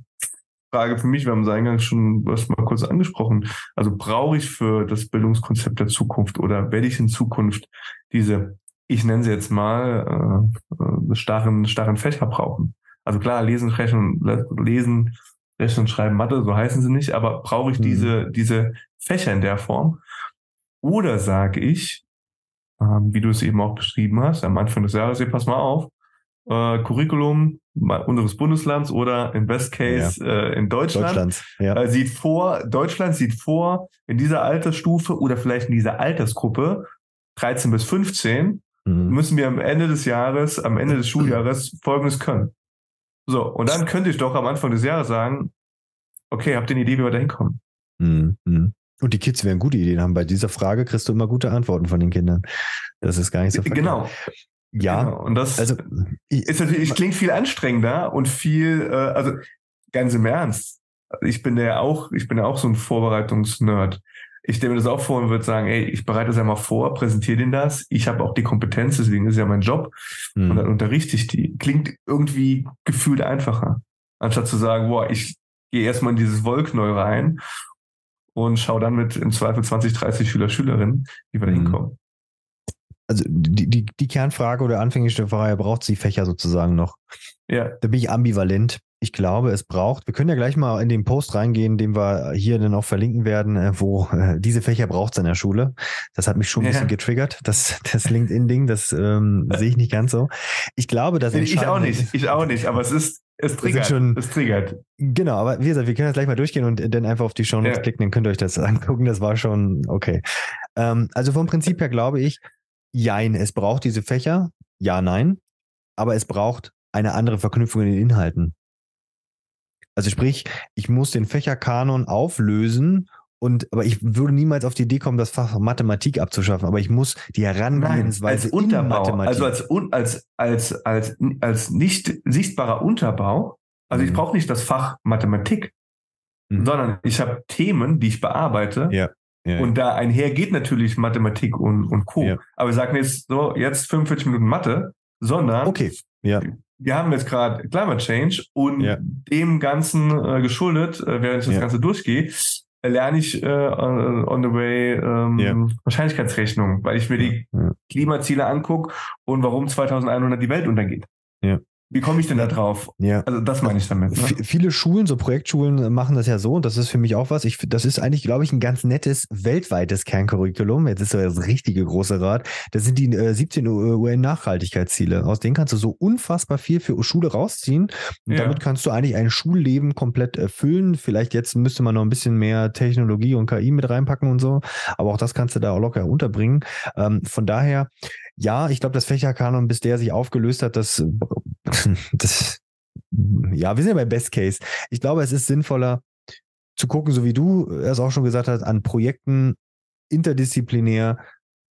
Frage für mich. Wir haben es eingangs schon was mal kurz angesprochen. Also brauche ich für das Bildungskonzept der Zukunft oder werde ich in Zukunft diese, ich nenne sie jetzt mal, äh, äh, starren, starren Fächer brauchen? Also klar, lesen, rechnen, lesen, rechnen, schreiben, Mathe, so heißen sie nicht, aber brauche ich Mhm. diese, diese Fächer in der Form? Oder sage ich, ähm, wie du es eben auch beschrieben hast, am Anfang des Jahres, pass mal auf, äh, Curriculum unseres Bundeslands oder im Best Case äh, in Deutschland, Deutschlands. Ja. äh, sieht vor, Deutschland sieht vor, in dieser Altersstufe oder vielleicht in dieser Altersgruppe 13 bis 15 Mhm. müssen wir am Ende des Jahres, am Ende des Schuljahres Folgendes können. So, und dann könnte ich doch am Anfang des Jahres sagen, okay, habt ihr eine Idee, wie wir da hinkommen? Mhm. Mhm. Und die Kids werden gute Ideen haben. Bei dieser Frage kriegst du immer gute Antworten von den Kindern. Das ist gar nicht so verkehrt. Genau. Ja, Genau. Und das also ich, ist natürlich, klingt viel anstrengender und viel, äh, also ganz im Ernst. Ich bin ja auch, ich bin ja auch so ein Vorbereitungsnerd. Ich stelle mir das auch vor und würde sagen, ey, ich bereite das ja mal vor, präsentiere denen das. Ich habe auch die Kompetenz, deswegen ist es ja mein Job. hm. Und dann unterrichte ich die. Klingt irgendwie gefühlt einfacher. Anstatt zu sagen, boah, ich gehe erstmal in dieses Wollknäuel rein und schau dann mit im Zweifel 20, 30 Schüler, Schülerinnen, wie wir da Mhm. hinkommen. Also die, die, die Kernfrage oder anfängliche Frage, braucht sie Fächer sozusagen noch? Ja, Da bin ich ambivalent. Ich glaube, es braucht, wir können ja gleich mal in den Post reingehen, den wir hier dann auch verlinken werden, äh, wo äh, diese Fächer braucht es in der Schule. Das hat mich schon ein Ja. bisschen getriggert, das, das LinkedIn-Ding, das ähm, sehe ich nicht ganz so. Ich glaube, das ich auch nicht, ich auch nicht, aber es ist, es triggert, schon- es triggert. Genau, aber wie gesagt, wir können jetzt gleich mal durchgehen und dann einfach auf die Show Notes Ja. klicken, dann könnt ihr euch das angucken. Das war schon okay. Ähm, also vom Prinzip her glaube ich, jein, es braucht diese Fächer, ja, nein, aber es braucht eine andere Verknüpfung in den Inhalten. Also sprich, ich muss den Fächerkanon auflösen und aber ich würde niemals auf die Idee kommen, das Fach Mathematik abzuschaffen, aber ich muss die Herangehensweise als Unterbau, also als, als, als, als, als nicht sichtbarer Unterbau. Also ich Mhm. brauche nicht das Fach Mathematik, Mhm. sondern ich habe Themen, die ich bearbeite. Ja, ja, Und da einher geht natürlich Mathematik und, und Co. Ja. Aber wir sagen jetzt so, jetzt 45 Minuten Mathe, sondern okay, ja, wir haben jetzt gerade Climate Change und Ja. dem Ganzen äh, geschuldet, äh, während ich das. Ganze durchgehe, äh, lerne ich äh, on on the way ähm. Wahrscheinlichkeitsrechnung, weil ich mir die. Klimaziele angucke und warum 2100 die Welt untergeht. Ja. Wie komme ich denn da drauf? ja. Also das meine ich damit. Ne? Viele Schulen, so Projektschulen äh, machen das ja so und das ist für mich auch was. Ich, das ist eigentlich, glaube ich, ein ganz nettes weltweites Kerncurriculum. Jetzt ist so das richtige große Rad. Das sind die äh, 17 UN-Nachhaltigkeitsziele. Aus denen kannst du so unfassbar viel für Schule rausziehen. Und Ja. damit kannst du eigentlich ein Schulleben komplett erfüllen. Vielleicht jetzt müsste man noch ein bisschen mehr Technologie und KI mit reinpacken und so. Aber auch das kannst du da auch locker unterbringen. Ähm, von daher, ja, ich glaube, das Fächerkanon, bis der sich aufgelöst hat, das, das, ja, wir sind ja bei Best Case. Ich glaube, es ist sinnvoller zu gucken, so wie du es auch schon gesagt hast, an Projekten interdisziplinär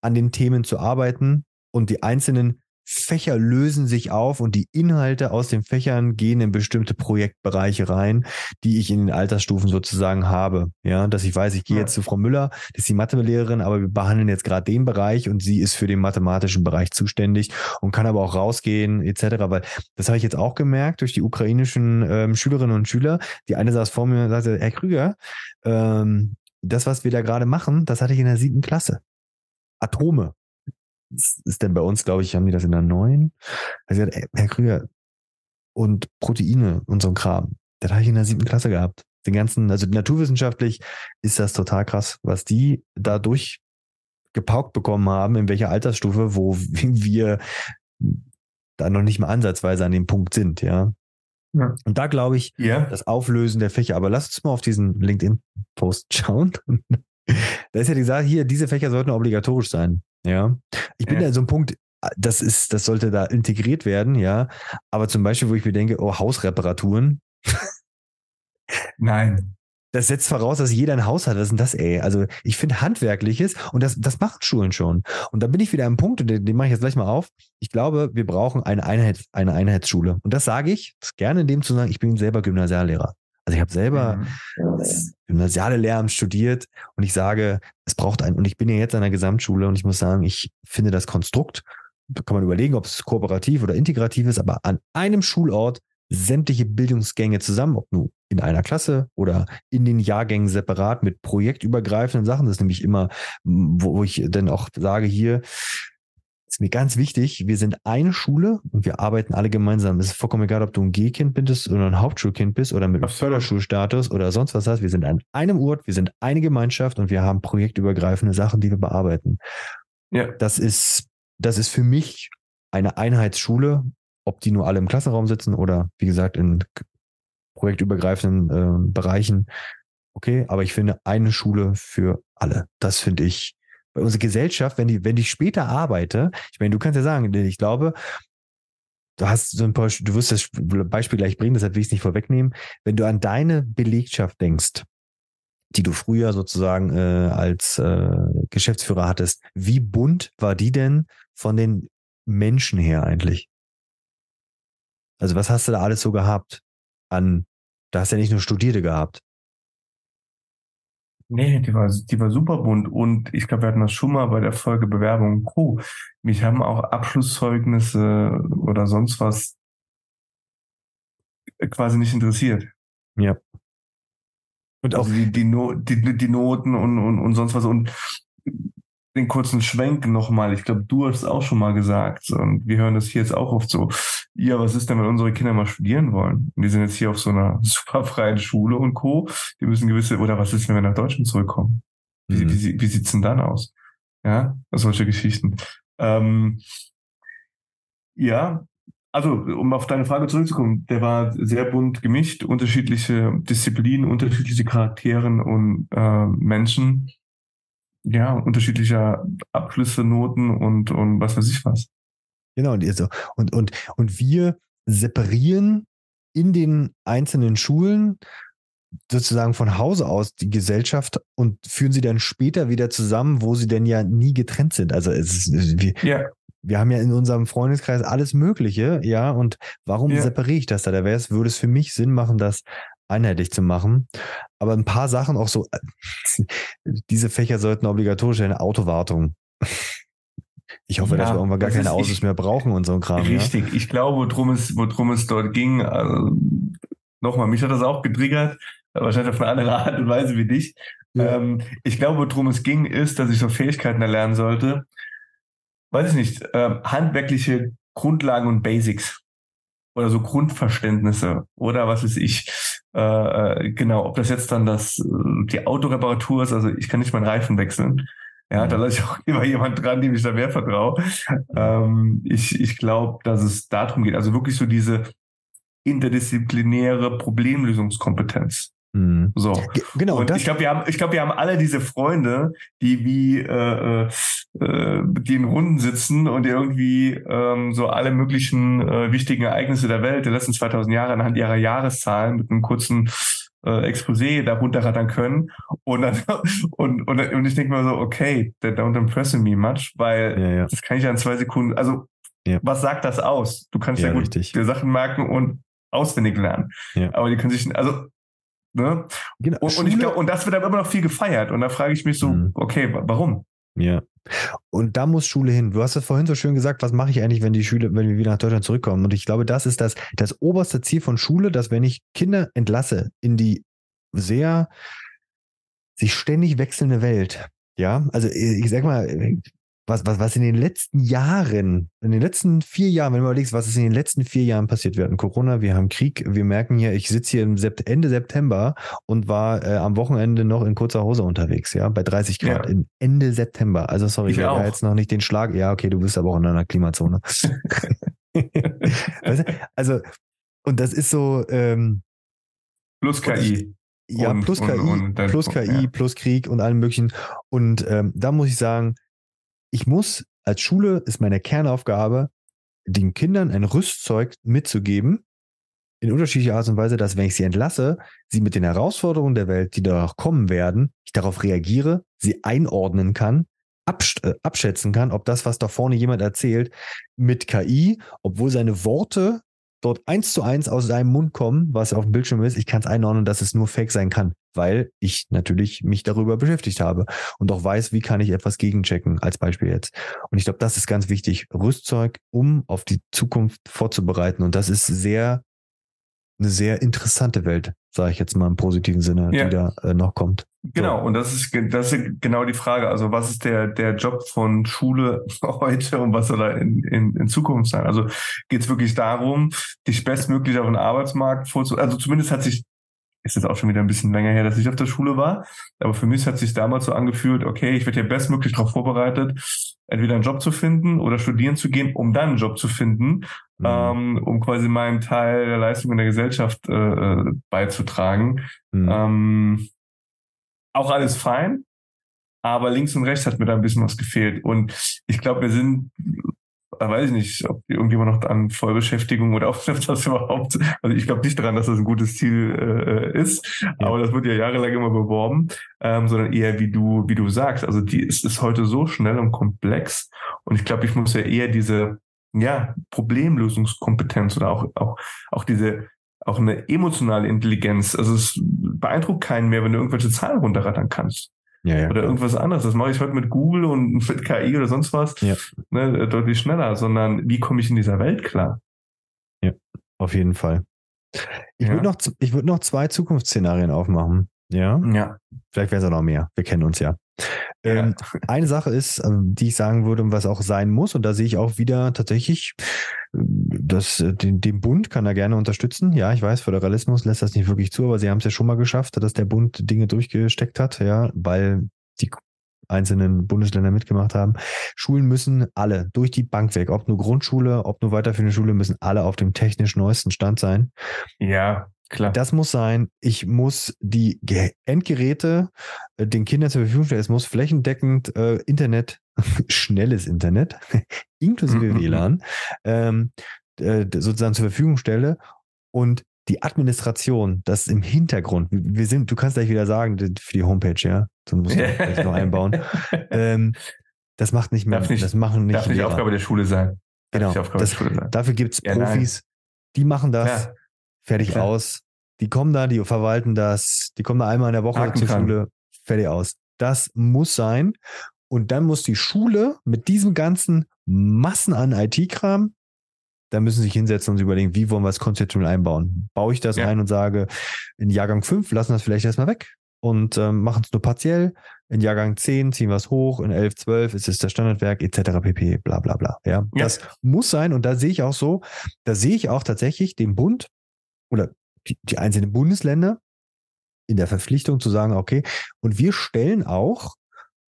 an den Themen zu arbeiten und die einzelnen Fächer lösen sich auf und die Inhalte aus den Fächern gehen in bestimmte Projektbereiche rein, die ich in den Altersstufen sozusagen habe. Ja, dass ich weiß, ich gehe jetzt zu Frau Müller, das ist die Mathelehrerin, aber wir behandeln jetzt gerade den Bereich und sie ist für den mathematischen Bereich zuständig und kann aber auch rausgehen etc. Weil das habe ich jetzt auch gemerkt durch die ukrainischen ähm, Schülerinnen und Schüler. Die eine saß vor mir und sagte, Herr Krüger, ähm, das, was wir da gerade machen, das hatte ich in der siebten Klasse. Atome. Das ist denn bei uns, glaube ich, haben die das in der neun? Also, Herr Krüger, und Proteine und so ein Kram, das habe ich in der siebten Klasse gehabt. Den ganzen, also naturwissenschaftlich ist das total krass, was die dadurch gepaukt bekommen haben, in welcher Altersstufe, wo wir da noch nicht mal ansatzweise an dem Punkt sind, ja. Ja. Und da glaube ich, Ja. das Auflösen der Fächer. Aber lasst uns mal auf diesen LinkedIn-Post schauen. da ist ja gesagt, hier, diese Fächer sollten obligatorisch sein. Ja. Ich bin Ja. da in so einem Punkt, das ist, das sollte da integriert werden, ja. Aber zum Beispiel, wo ich mir denke, oh, Hausreparaturen. Nein. Das setzt voraus, dass jeder ein Haus hat. Was ist denn das, ey? Also ich finde Handwerkliches und das, das machen Schulen schon. Und da bin ich wieder am Punkt, und den, den mache ich jetzt gleich mal auf. Ich glaube, wir brauchen eine, Einheit, eine Einheitsschule. Und das sage ich das gerne in dem zu sagen, ich bin selber Gymnasiallehrer. Also ich habe selber mhm. gymnasiale Lehramt studiert und ich sage, es braucht ein, und ich bin ja jetzt an der Gesamtschule und ich muss sagen, ich finde das Konstrukt, da kann man überlegen, ob es kooperativ oder integrativ ist, aber an einem Schulort sämtliche Bildungsgänge zusammen, ob nur in einer Klasse oder in den Jahrgängen separat mit projektübergreifenden Sachen. Das ist nämlich immer, wo, wo ich dann auch sage, hier, ist mir ganz wichtig, wir sind eine Schule und wir arbeiten alle gemeinsam. Es ist vollkommen egal, ob du ein G-Kind bist oder ein Hauptschulkind bist oder mit einem Förderschulstatus oder sonst was hast. Wir sind an einem Ort, wir sind eine Gemeinschaft und wir haben projektübergreifende Sachen, die wir bearbeiten. Ja. Das ist, das ist für mich eine Einheitsschule, ob die nur alle im Klassenraum sitzen oder wie gesagt in projektübergreifenden äh, Bereichen. Okay, aber ich finde eine Schule für alle. Das finde ich weil unsere Gesellschaft, wenn die, wenn ich später arbeite, ich meine, du kannst ja sagen, ich glaube, du hast so ein paar, du wirst das Beispiel gleich bringen, deshalb will ich es nicht vorwegnehmen. Wenn du an deine Belegschaft denkst, die du früher sozusagen äh, als äh, Geschäftsführer hattest, wie bunt war die denn von den Menschen her eigentlich? Also was hast du da alles so gehabt an, da hast du ja nicht nur Studierte gehabt. Nee, die war, die war super bunt und ich glaube, wir hatten das schon mal bei der Folge Bewerbung Co. Mich haben auch Abschlusszeugnisse oder sonst was quasi nicht interessiert. Ja. Und auch also die, die, no die, die Noten und, und, und sonst was. Und den kurzen Schwenk nochmal. Ich glaube, du hast es auch schon mal gesagt. Und wir hören das hier jetzt auch oft so. Ja, was ist denn, wenn unsere Kinder mal studieren wollen? Und die sind jetzt hier auf so einer super freien Schule und Co. Die müssen gewisse, oder was ist, wenn wir nach Deutschland zurückkommen? Wie, mhm. wie, wie sieht's denn dann aus? Ja, solche Geschichten. Ähm, ja, also, um auf deine Frage zurückzukommen, der war sehr bunt gemischt, unterschiedliche Disziplinen, unterschiedliche Charakteren und äh, Menschen ja, unterschiedlicher Abschlüsse, Noten und, und was weiß ich was. Genau, und, also, und, und, und wir separieren in den einzelnen Schulen sozusagen von Hause aus die Gesellschaft und führen sie dann später wieder zusammen, wo sie denn ja nie getrennt sind. Also es ist, wir, ja. wir haben ja in unserem Freundeskreis alles Mögliche, ja, und warum ja. separiere ich das da? Da wäre es, würde es für mich Sinn machen, das einheitlich zu machen. Aber ein paar Sachen auch so, diese Fächer sollten obligatorisch eine Autowartung. Ich hoffe, ja, dass wir irgendwann gar keine Autos ich, mehr brauchen und so ein Kram. Richtig, ja? ich glaube, worum es, worum es dort ging, also, nochmal, mich hat das auch getriggert, wahrscheinlich auf eine andere Art und Weise wie dich. Ja. Ähm, ich glaube, worum es ging, ist, dass ich so Fähigkeiten erlernen sollte. Weiß ich nicht, äh, handwerkliche Grundlagen und Basics oder so Grundverständnisse oder was weiß ich. Äh, äh, genau, ob das jetzt dann das äh, die Autoreparatur ist, also ich kann nicht meinen Reifen wechseln. Ja, da lasse ich auch immer jemand dran, dem ich da mehr vertraue. Ähm, ich ich glaube, dass es darum geht, also wirklich so diese interdisziplinäre Problemlösungskompetenz. Mhm. So. Genau. Und ich glaube, wir haben, ich glaube, wir haben alle diese Freunde, die wie äh, äh, äh, die in Runden sitzen und irgendwie ähm, so alle möglichen äh, wichtigen Ereignisse der Welt der letzten 2000 Jahre anhand ihrer Jahreszahlen mit einem kurzen äh, Exposé darunter rattern können. Und dann, und, und, und ich denke mal so, okay, that don't impress me much, weil ja, ja. das kann ich ja in zwei Sekunden, also ja. was sagt das aus? Du kannst ja, gut richtig. dir Sachen merken und auswendig lernen. Ja. Aber die können sich, also Ne? Genau, und, und, ich glaub, und das wird aber immer noch viel gefeiert. Und da frage ich mich so, mhm. okay, warum? Ja. Und da muss Schule hin. Du hast es vorhin so schön gesagt, was mache ich eigentlich, wenn die Schüler, wenn wir wieder nach Deutschland zurückkommen? Und ich glaube, das ist das, das oberste Ziel von Schule, dass wenn ich Kinder entlasse in die sehr sich ständig wechselnde Welt, ja, also ich sag mal, was, was, was in den letzten Jahren, in den letzten vier Jahren, wenn du überlegst, was ist in den letzten vier Jahren passiert? Wir hatten Corona, wir haben Krieg, wir merken hier, ich sitze hier im Sept Ende September und war äh, am Wochenende noch in kurzer Hose unterwegs, ja, bei 30 Grad ja. im Ende September. Also sorry, ich, ich habe jetzt noch nicht den Schlag. Ja, okay, du bist aber auch in einer Klimazone. weißt du? Also, und das ist so, ähm, Plus KI. Ja, und, plus KI, und, und plus KI, ja. plus Krieg und allem möglichen. Und ähm, da muss ich sagen, ich muss als Schule ist meine Kernaufgabe, den Kindern ein Rüstzeug mitzugeben, in unterschiedlicher Art und Weise, dass wenn ich sie entlasse, sie mit den Herausforderungen der Welt, die danach kommen werden, ich darauf reagiere, sie einordnen kann, äh, abschätzen kann, ob das, was da vorne jemand erzählt, mit KI, obwohl seine Worte dort eins zu eins aus seinem Mund kommen, was auf dem Bildschirm ist, ich kann es einordnen, dass es nur Fake sein kann, weil ich natürlich mich darüber beschäftigt habe und auch weiß, wie kann ich etwas gegenchecken, als Beispiel jetzt. Und ich glaube, das ist ganz wichtig. Rüstzeug, um auf die Zukunft vorzubereiten. Und das ist sehr, eine sehr interessante Welt, sage ich jetzt mal im positiven Sinne, ja. die da äh, noch kommt. Genau, und das ist, das ist genau die Frage. Also, was ist der, der Job von Schule heute und was soll er in, in, in Zukunft sein? Also, geht es wirklich darum, dich bestmöglich auf den Arbeitsmarkt vorzubereiten? Also, zumindest hat sich, ist jetzt auch schon wieder ein bisschen länger her, dass ich auf der Schule war, aber für mich hat sich damals so angefühlt, okay, ich werde hier bestmöglich darauf vorbereitet, entweder einen Job zu finden oder studieren zu gehen, um dann einen Job zu finden, mhm. ähm, um quasi meinen Teil der Leistung in der Gesellschaft äh, äh beizutragen. Mhm. Ähm, auch alles fein, aber links und rechts hat mir da ein bisschen was gefehlt. Und ich glaube, wir sind, weiß ich nicht, ob irgendjemand noch an Vollbeschäftigung oder ob das überhaupt, also ich glaube nicht daran, dass das ein gutes Ziel äh, ist, ja. aber das wird ja jahrelang immer beworben, ähm, sondern eher wie du, wie du sagst. Also die es ist heute so schnell und komplex und ich glaube, ich muss ja eher diese ja, Problemlösungskompetenz oder auch, auch, auch diese auch eine emotionale Intelligenz. Also es beeindruckt keinen mehr, wenn du irgendwelche Zahlen runterrattern kannst. Ja, ja. Oder irgendwas anderes. Das mache ich heute mit Google und mit KI oder sonst was ja. ne, deutlich schneller, sondern wie komme ich in dieser Welt klar? Ja, auf jeden Fall. Ich würde noch, ich würde noch zwei Zukunftsszenarien aufmachen. Ja. Ja. Vielleicht wäre es auch noch mehr. Wir kennen uns ja. Ähm, eine Sache ist, ähm, die ich sagen würde, was auch sein muss, und da sehe ich auch wieder tatsächlich, dass äh, den, den Bund kann er gerne unterstützen. Ja, ich weiß, Föderalismus lässt das nicht wirklich zu, aber sie haben es ja schon mal geschafft, dass der Bund Dinge durchgesteckt hat, ja, weil die einzelnen Bundesländer mitgemacht haben. Schulen müssen alle durch die Bank weg, ob nur Grundschule, ob nur weiterführende Schule, müssen alle auf dem technisch neuesten Stand sein. Ja, Klar. Das muss sein. Ich muss die Endgeräte äh, den Kindern zur Verfügung stellen. Es muss flächendeckend äh, Internet, schnelles Internet, inklusive mhm. WLAN, ähm, äh, sozusagen zur Verfügung stelle. Und die Administration, das im Hintergrund, wir sind, du kannst gleich wieder sagen, für die Homepage, ja, dann musst du noch einbauen. Ähm, das macht nicht mehr, nicht, das machen nicht. Darf nicht Lehrer. Aufgabe der Schule sein. Genau. Das, sein. Dafür gibt's ja, Profis, nein. die machen das. Ja fertig Klar. aus. Die kommen da, die verwalten das, die kommen da einmal in der Woche Haken zur kann. Schule, fertig aus. Das muss sein. Und dann muss die Schule mit diesem ganzen Massen an IT-Kram, da müssen sie sich hinsetzen und sich überlegen, wie wollen wir es konzeptionell einbauen. Baue ich das ja. ein und sage, in Jahrgang 5 lassen wir es vielleicht erstmal weg und ähm, machen es nur partiell. In Jahrgang 10 ziehen wir es hoch, in 11, 12 ist es das Standardwerk etc. pp. bla bla bla. Ja, ja. Das muss sein und da sehe ich auch so, da sehe ich auch tatsächlich den Bund oder die, die einzelnen Bundesländer in der Verpflichtung zu sagen, okay, und wir stellen auch,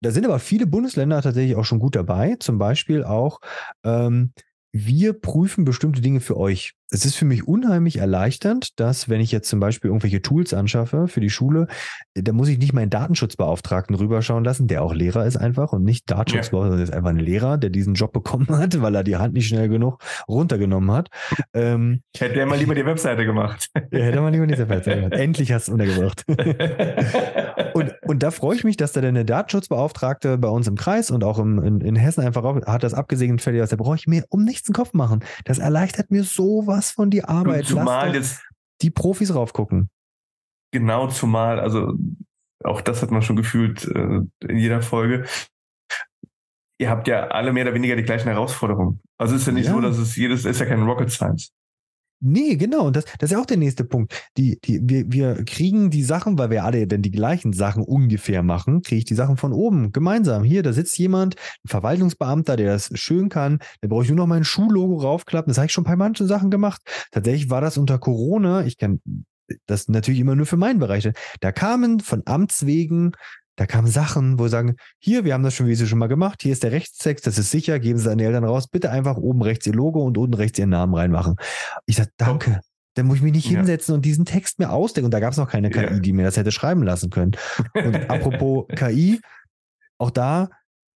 da sind aber viele Bundesländer tatsächlich auch schon gut dabei, zum Beispiel auch ähm, wir prüfen bestimmte Dinge für euch. Es ist für mich unheimlich erleichternd, dass wenn ich jetzt zum Beispiel irgendwelche Tools anschaffe für die Schule, da muss ich nicht meinen Datenschutzbeauftragten rüberschauen lassen, der auch Lehrer ist einfach und nicht Datenschutzbeauftragter, sondern ist einfach ein Lehrer, der diesen Job bekommen hat, weil er die Hand nicht schnell genug runtergenommen hat. Ähm, hätte er mal lieber die Webseite gemacht. Ja, hätte er mal lieber die Webseite gemacht. Endlich hast du es untergebracht. und, und da freue ich mich, dass da der Datenschutzbeauftragte bei uns im Kreis und auch im, in, in Hessen einfach hat das abgesegnet, fertig aus. Da brauche ich mir um nichts den Kopf machen. Das erleichtert mir sowas von die Arbeit. Zumal jetzt die Profis raufgucken. Genau, zumal, also auch das hat man schon gefühlt äh, in jeder Folge. Ihr habt ja alle mehr oder weniger die gleichen Herausforderungen. Also es ist ja nicht ja. so, dass es jedes ist ja kein Rocket Science. Nee, genau. Und das, das ist ja auch der nächste Punkt. Die, die, wir, wir kriegen die Sachen, weil wir alle denn die gleichen Sachen ungefähr machen, kriege ich die Sachen von oben gemeinsam. Hier, da sitzt jemand, ein Verwaltungsbeamter, der das schön kann. Da brauche ich nur noch mein Schullogo raufklappen. Das habe ich schon bei manchen Sachen gemacht. Tatsächlich war das unter Corona. Ich kann das natürlich immer nur für meinen Bereich. Da kamen von Amts wegen da kamen Sachen, wo sie sagen, hier, wir haben das schon wie Sie schon mal gemacht, hier ist der Rechtstext, das ist sicher, geben Sie an die Eltern raus, bitte einfach oben rechts Ihr Logo und unten rechts Ihren Namen reinmachen. Ich sage, danke. Dann muss ich mich nicht hinsetzen ja. und diesen Text mir ausdenken. Und da gab es noch keine KI, ja. die mir das hätte schreiben lassen können. Und apropos KI, auch da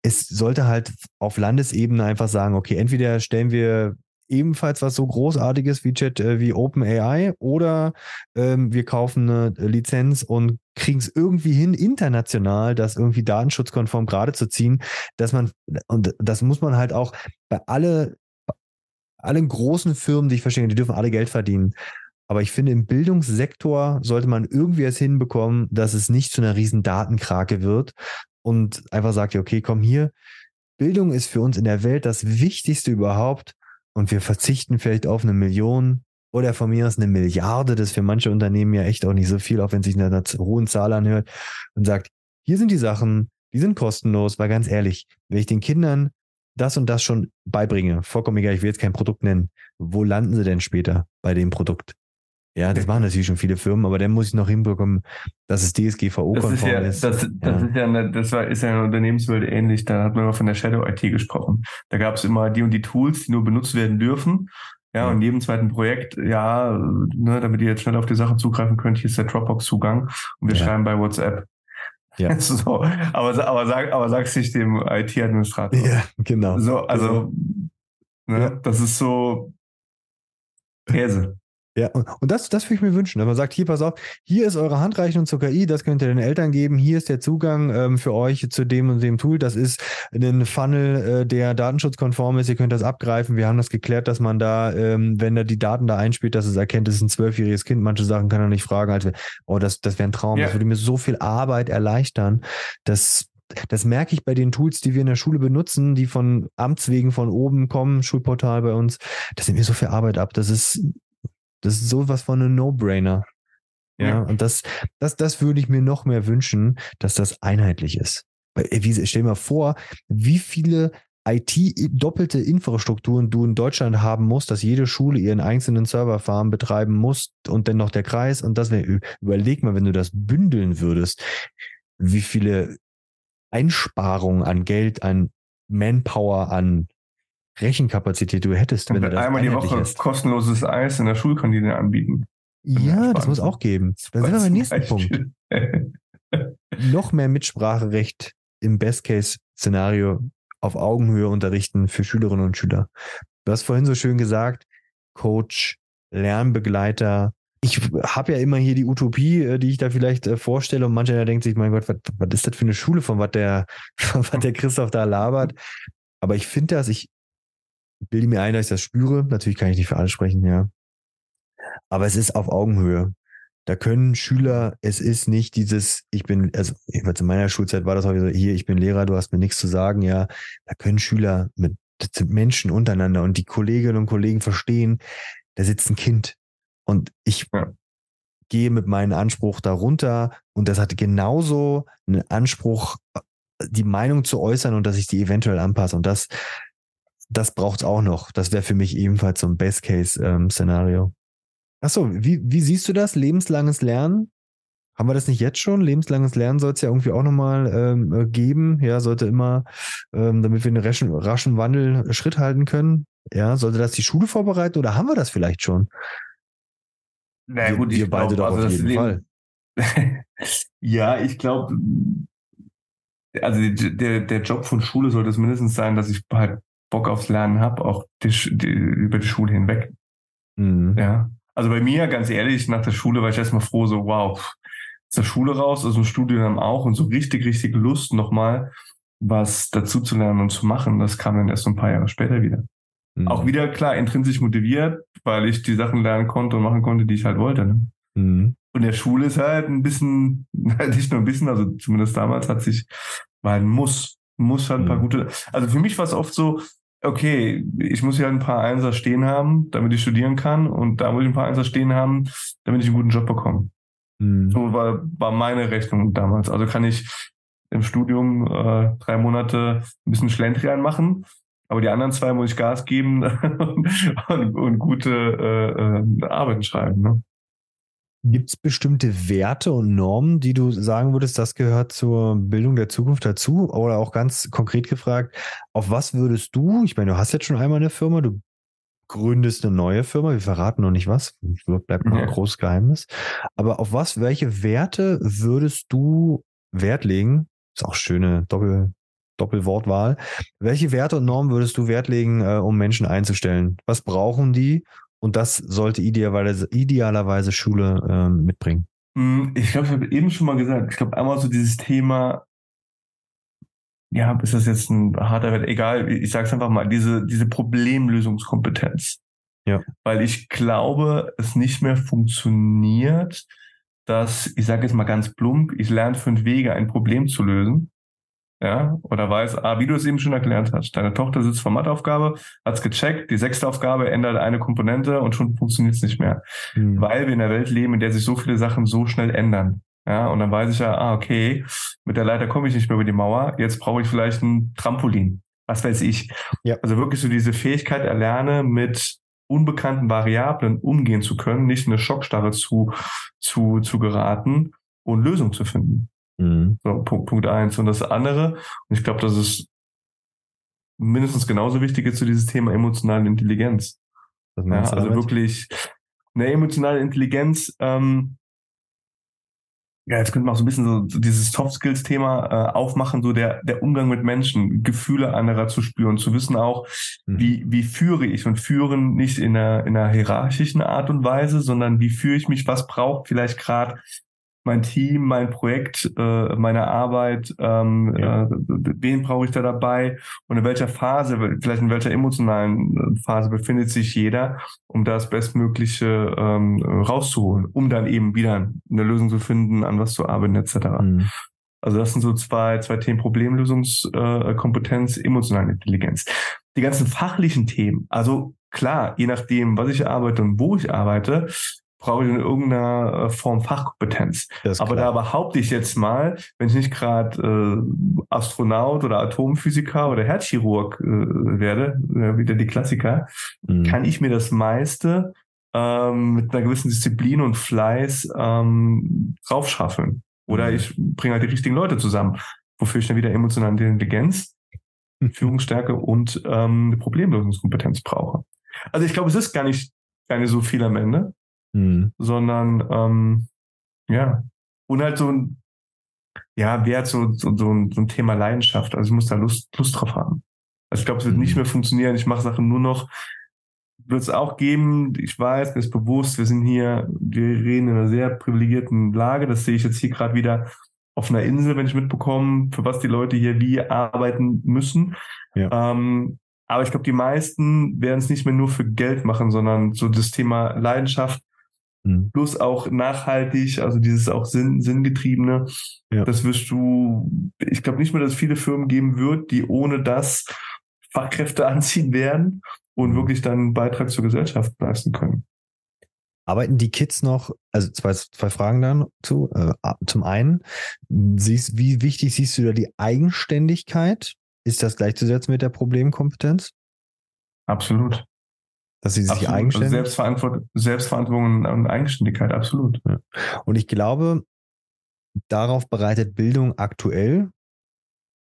es sollte halt auf Landesebene einfach sagen, okay, entweder stellen wir ebenfalls was so Großartiges wie Chat, äh, wie OpenAI oder ähm, wir kaufen eine Lizenz und kriegen es irgendwie hin, international das irgendwie datenschutzkonform gerade zu ziehen, dass man, und das muss man halt auch bei alle, allen großen Firmen, die ich verstehe, die dürfen alle Geld verdienen. Aber ich finde, im Bildungssektor sollte man irgendwie es hinbekommen, dass es nicht zu einer riesen Datenkrake wird und einfach sagt, okay, komm hier, Bildung ist für uns in der Welt das Wichtigste überhaupt und wir verzichten vielleicht auf eine Million oder von mir aus eine Milliarde, das ist für manche Unternehmen ja echt auch nicht so viel, auch wenn sich eine hohen Zahl anhört und sagt, hier sind die Sachen, die sind kostenlos, weil ganz ehrlich, wenn ich den Kindern das und das schon beibringe, vollkommen egal, ich will jetzt kein Produkt nennen, wo landen sie denn später bei dem Produkt? Ja, das machen natürlich schon viele Firmen, aber dann muss ich noch hinbekommen, dass es DSGVO-konform ist. Ja, ist. Das, das ja. ist ja eine, das war, ist ja eine Unternehmenswelt ähnlich. Da hat man immer von der Shadow IT gesprochen. Da gab es immer die und die Tools, die nur benutzt werden dürfen. Ja, und jedem zweiten Projekt, ja, ne, damit ihr jetzt schnell auf die Sache zugreifen könnt, hier ist der Dropbox-Zugang und wir ja. schreiben bei WhatsApp. Ja. so, aber, aber, sag, aber sag's nicht dem IT-Administrator. Ja, genau. So, also, genau. Ne, das ist so Käse. Ja, und, und das, das würde ich mir wünschen, dass man sagt, hier, pass auf, hier ist eure Handreichung zur KI, das könnt ihr den Eltern geben, hier ist der Zugang ähm, für euch zu dem und dem Tool, das ist ein Funnel, äh, der datenschutzkonform ist, ihr könnt das abgreifen, wir haben das geklärt, dass man da, ähm, wenn er die Daten da einspielt, dass es erkennt, es ist ein zwölfjähriges Kind, manche Sachen kann er nicht fragen, also, oh, das, das wäre ein Traum, ja. das würde mir so viel Arbeit erleichtern, dass das merke ich bei den Tools, die wir in der Schule benutzen, die von Amts wegen von oben kommen, Schulportal bei uns. Das nimmt mir so viel Arbeit ab. Das ist das ist sowas von einem No-Brainer. Ja, ja, und das, das, das würde ich mir noch mehr wünschen, dass das einheitlich ist. Weil, wie, stell dir mal vor, wie viele IT-doppelte Infrastrukturen du in Deutschland haben musst, dass jede Schule ihren einzelnen Serverfarm betreiben muss und dann noch der Kreis und das wäre, überleg mal, wenn du das bündeln würdest, wie viele Einsparungen an Geld, an Manpower, an Rechenkapazität du hättest, wenn du das einmal die Woche hast. kostenloses Eis in der Schulkantine anbieten. Ja, das muss auch geben. Dann sind wir beim nächsten Punkt. Noch mehr Mitspracherecht im Best-Case-Szenario auf Augenhöhe unterrichten für Schülerinnen und Schüler. Du hast vorhin so schön gesagt, Coach, Lernbegleiter. Ich habe ja immer hier die Utopie, äh, die ich da vielleicht äh, vorstelle und mancher denkt sich, mein Gott, was, was ist das für eine Schule, von was der, von was der Christoph da labert? Aber ich finde das, ich bilde mir ein, dass ich das spüre. Natürlich kann ich nicht für alle sprechen, ja. Aber es ist auf Augenhöhe. Da können Schüler, es ist nicht dieses, ich bin, also in meiner Schulzeit war das auch so, hier, ich bin Lehrer, du hast mir nichts zu sagen, ja. Da können Schüler mit, das sind Menschen untereinander und die Kolleginnen und Kollegen verstehen, da sitzt ein Kind. Und ich ja. gehe mit meinem Anspruch darunter und das hat genauso einen Anspruch, die Meinung zu äußern und dass ich die eventuell anpasse. Und das, das braucht es auch noch. Das wäre für mich ebenfalls so ein Best-Case-Szenario. Ähm, Achso, wie, wie siehst du das? Lebenslanges Lernen? Haben wir das nicht jetzt schon? Lebenslanges Lernen soll es ja irgendwie auch nochmal ähm, äh, geben. Ja, sollte immer, ähm, damit wir einen raschen, raschen Wandel Schritt halten können. Ja, sollte das die Schule vorbereiten oder haben wir das vielleicht schon? Na naja, gut, wir, wir beide glaub, doch also auf jeden Leben, Fall. ja, ich glaube, also der, der Job von Schule sollte es mindestens sein, dass ich halt Bock aufs Lernen habe, auch die, die, über die Schule hinweg. Mhm. Ja. Also bei mir, ganz ehrlich, nach der Schule war ich erstmal froh, so, wow, aus der Schule raus, aus dem Studium auch und so richtig, richtig Lust nochmal was dazu zu lernen und zu machen. Das kam dann erst ein paar Jahre später wieder. Mhm. Auch wieder klar intrinsisch motiviert, weil ich die Sachen lernen konnte und machen konnte, die ich halt wollte. Ne? Mhm. Und der Schule ist halt ein bisschen, nicht nur ein bisschen, also zumindest damals hat sich, war ein Muss, muss halt ein paar mhm. gute, also für mich war es oft so, okay, ich muss ja ein paar Einser stehen haben, damit ich studieren kann und da muss ich ein paar Einser stehen haben, damit ich einen guten Job bekomme. Mhm. So war, war meine Rechnung damals. Also kann ich im Studium äh, drei Monate ein bisschen Schlendrian machen, aber die anderen zwei muss ich Gas geben und, und, gute äh, äh, Arbeiten schreiben. Ne? Gibt es bestimmte Werte und Normen, die du sagen würdest, das gehört zur Bildung der Zukunft dazu? Oder auch ganz konkret gefragt, auf was würdest du, ich meine, du hast jetzt schon einmal eine Firma, du gründest eine neue Firma, wir verraten noch nicht was, bleibt noch ein großes Geheimnis. Aber auf was, welche Werte würdest du Wert legen? Ist auch schöne Doppel, Doppelwortwahl. Welche Werte und Normen würdest du Wert legen, äh, um Menschen einzustellen? Was brauchen die? Und das sollte idealerweise, idealerweise Schule ähm, mitbringen. Hm, ich glaube, ich habe eben schon mal gesagt, ich glaube einmal so dieses Thema, ja, ist das jetzt ein harter Wert, egal, ich sage es einfach mal, diese, diese Problemlösungskompetenz. Ja. Weil ich glaube, es nicht mehr funktioniert, dass, ich sage jetzt mal ganz plump, ich lerne fünf Wege, ein Problem zu lösen. Ja, oder weiß, ah, wie du es eben schon erklärt hast. Deine Tochter sitzt vor Matheaufgabe, hat's gecheckt, die sechste Aufgabe ändert eine Komponente und schon funktioniert es nicht mehr. Mhm. Weil wir in einer Welt leben, in der sich so viele Sachen so schnell ändern. Ja, und dann weiß ich ja, ah, okay, mit der Leiter komme ich nicht mehr über die Mauer, jetzt brauche ich vielleicht ein Trampolin. Was weiß ich. Ja. Also wirklich so diese Fähigkeit erlerne, mit unbekannten Variablen umgehen zu können, nicht in eine Schockstarre zu, zu, zu geraten und Lösungen zu finden. Mhm. So, Punkt, Punkt eins. Und das andere, und ich glaube, das ist mindestens genauso wichtig ist zu dieses Thema emotionale Intelligenz. Ja, also damit? wirklich eine emotionale Intelligenz, ähm, ja, jetzt könnte man auch so ein bisschen so, so dieses Soft Skills Thema äh, aufmachen, so der, der Umgang mit Menschen, Gefühle anderer zu spüren, zu wissen auch, mhm. wie, wie führe ich und führen nicht in einer, in einer hierarchischen Art und Weise, sondern wie führe ich mich, was braucht vielleicht gerade mein Team, mein Projekt, äh, meine Arbeit, ähm, ja. äh, wen brauche ich da dabei und in welcher Phase, vielleicht in welcher emotionalen äh, Phase befindet sich jeder, um das Bestmögliche ähm, rauszuholen, um dann eben wieder eine Lösung zu finden, an was zu arbeiten etc. Mhm. Also das sind so zwei, zwei Themen, Problemlösungskompetenz, äh, emotionale Intelligenz. Die ganzen fachlichen Themen, also klar, je nachdem, was ich arbeite und wo ich arbeite, brauche ich in irgendeiner äh, Form Fachkompetenz. Aber da behaupte ich jetzt mal, wenn ich nicht gerade äh, Astronaut oder Atomphysiker oder Herzchirurg äh, werde, äh, wieder die Klassiker, mhm. kann ich mir das meiste ähm, mit einer gewissen Disziplin und Fleiß ähm, draufschaffeln. Oder mhm. ich bringe halt die richtigen Leute zusammen, wofür ich dann wieder emotionale Intelligenz, Führungsstärke und ähm, Problemlösungskompetenz brauche. Also ich glaube, es ist gar nicht, gar nicht so viel am Ende mhm. sondern ähm, ja, und halt so ein, ja, wer hat so, so, so, ein, so ein Thema Leidenschaft? Also ich muss da Lust, Lust drauf haben. Also ich glaube, es wird mhm. nicht mehr funktionieren. Ich mache Sachen nur noch, wird es auch geben. Ich weiß, mir ist bewusst, wir sind hier, wir reden in einer sehr privilegierten Lage. Das sehe ich jetzt hier gerade wieder auf einer Insel, wenn ich mitbekomme, für was die Leute hier wie arbeiten müssen. Ja. Ähm, aber ich glaube, die meisten werden es nicht mehr nur für Geld machen, sondern so das Thema Leidenschaft Mhm. Plus auch nachhaltig, also dieses auch Sinn, Sinngetriebene. Ja. Das wirst du, ich glaube nicht mehr, dass es viele Firmen geben wird, die ohne das Fachkräfte anziehen werden und mhm. wirklich dann einen Beitrag zur Gesellschaft leisten können. Arbeiten die Kids noch, also zwei, zwei Fragen dann zu. Äh, zum einen, siehst, wie wichtig siehst du da die Eigenständigkeit? Ist das gleichzusetzen mit der Problemkompetenz? Absolut. Dass sie sich absolut. Also eigenständig. Also Selbstverantwortung, Selbstverantwortung und Eigenständigkeit, absolut. Ja. Und ich glaube, darauf bereitet Bildung aktuell,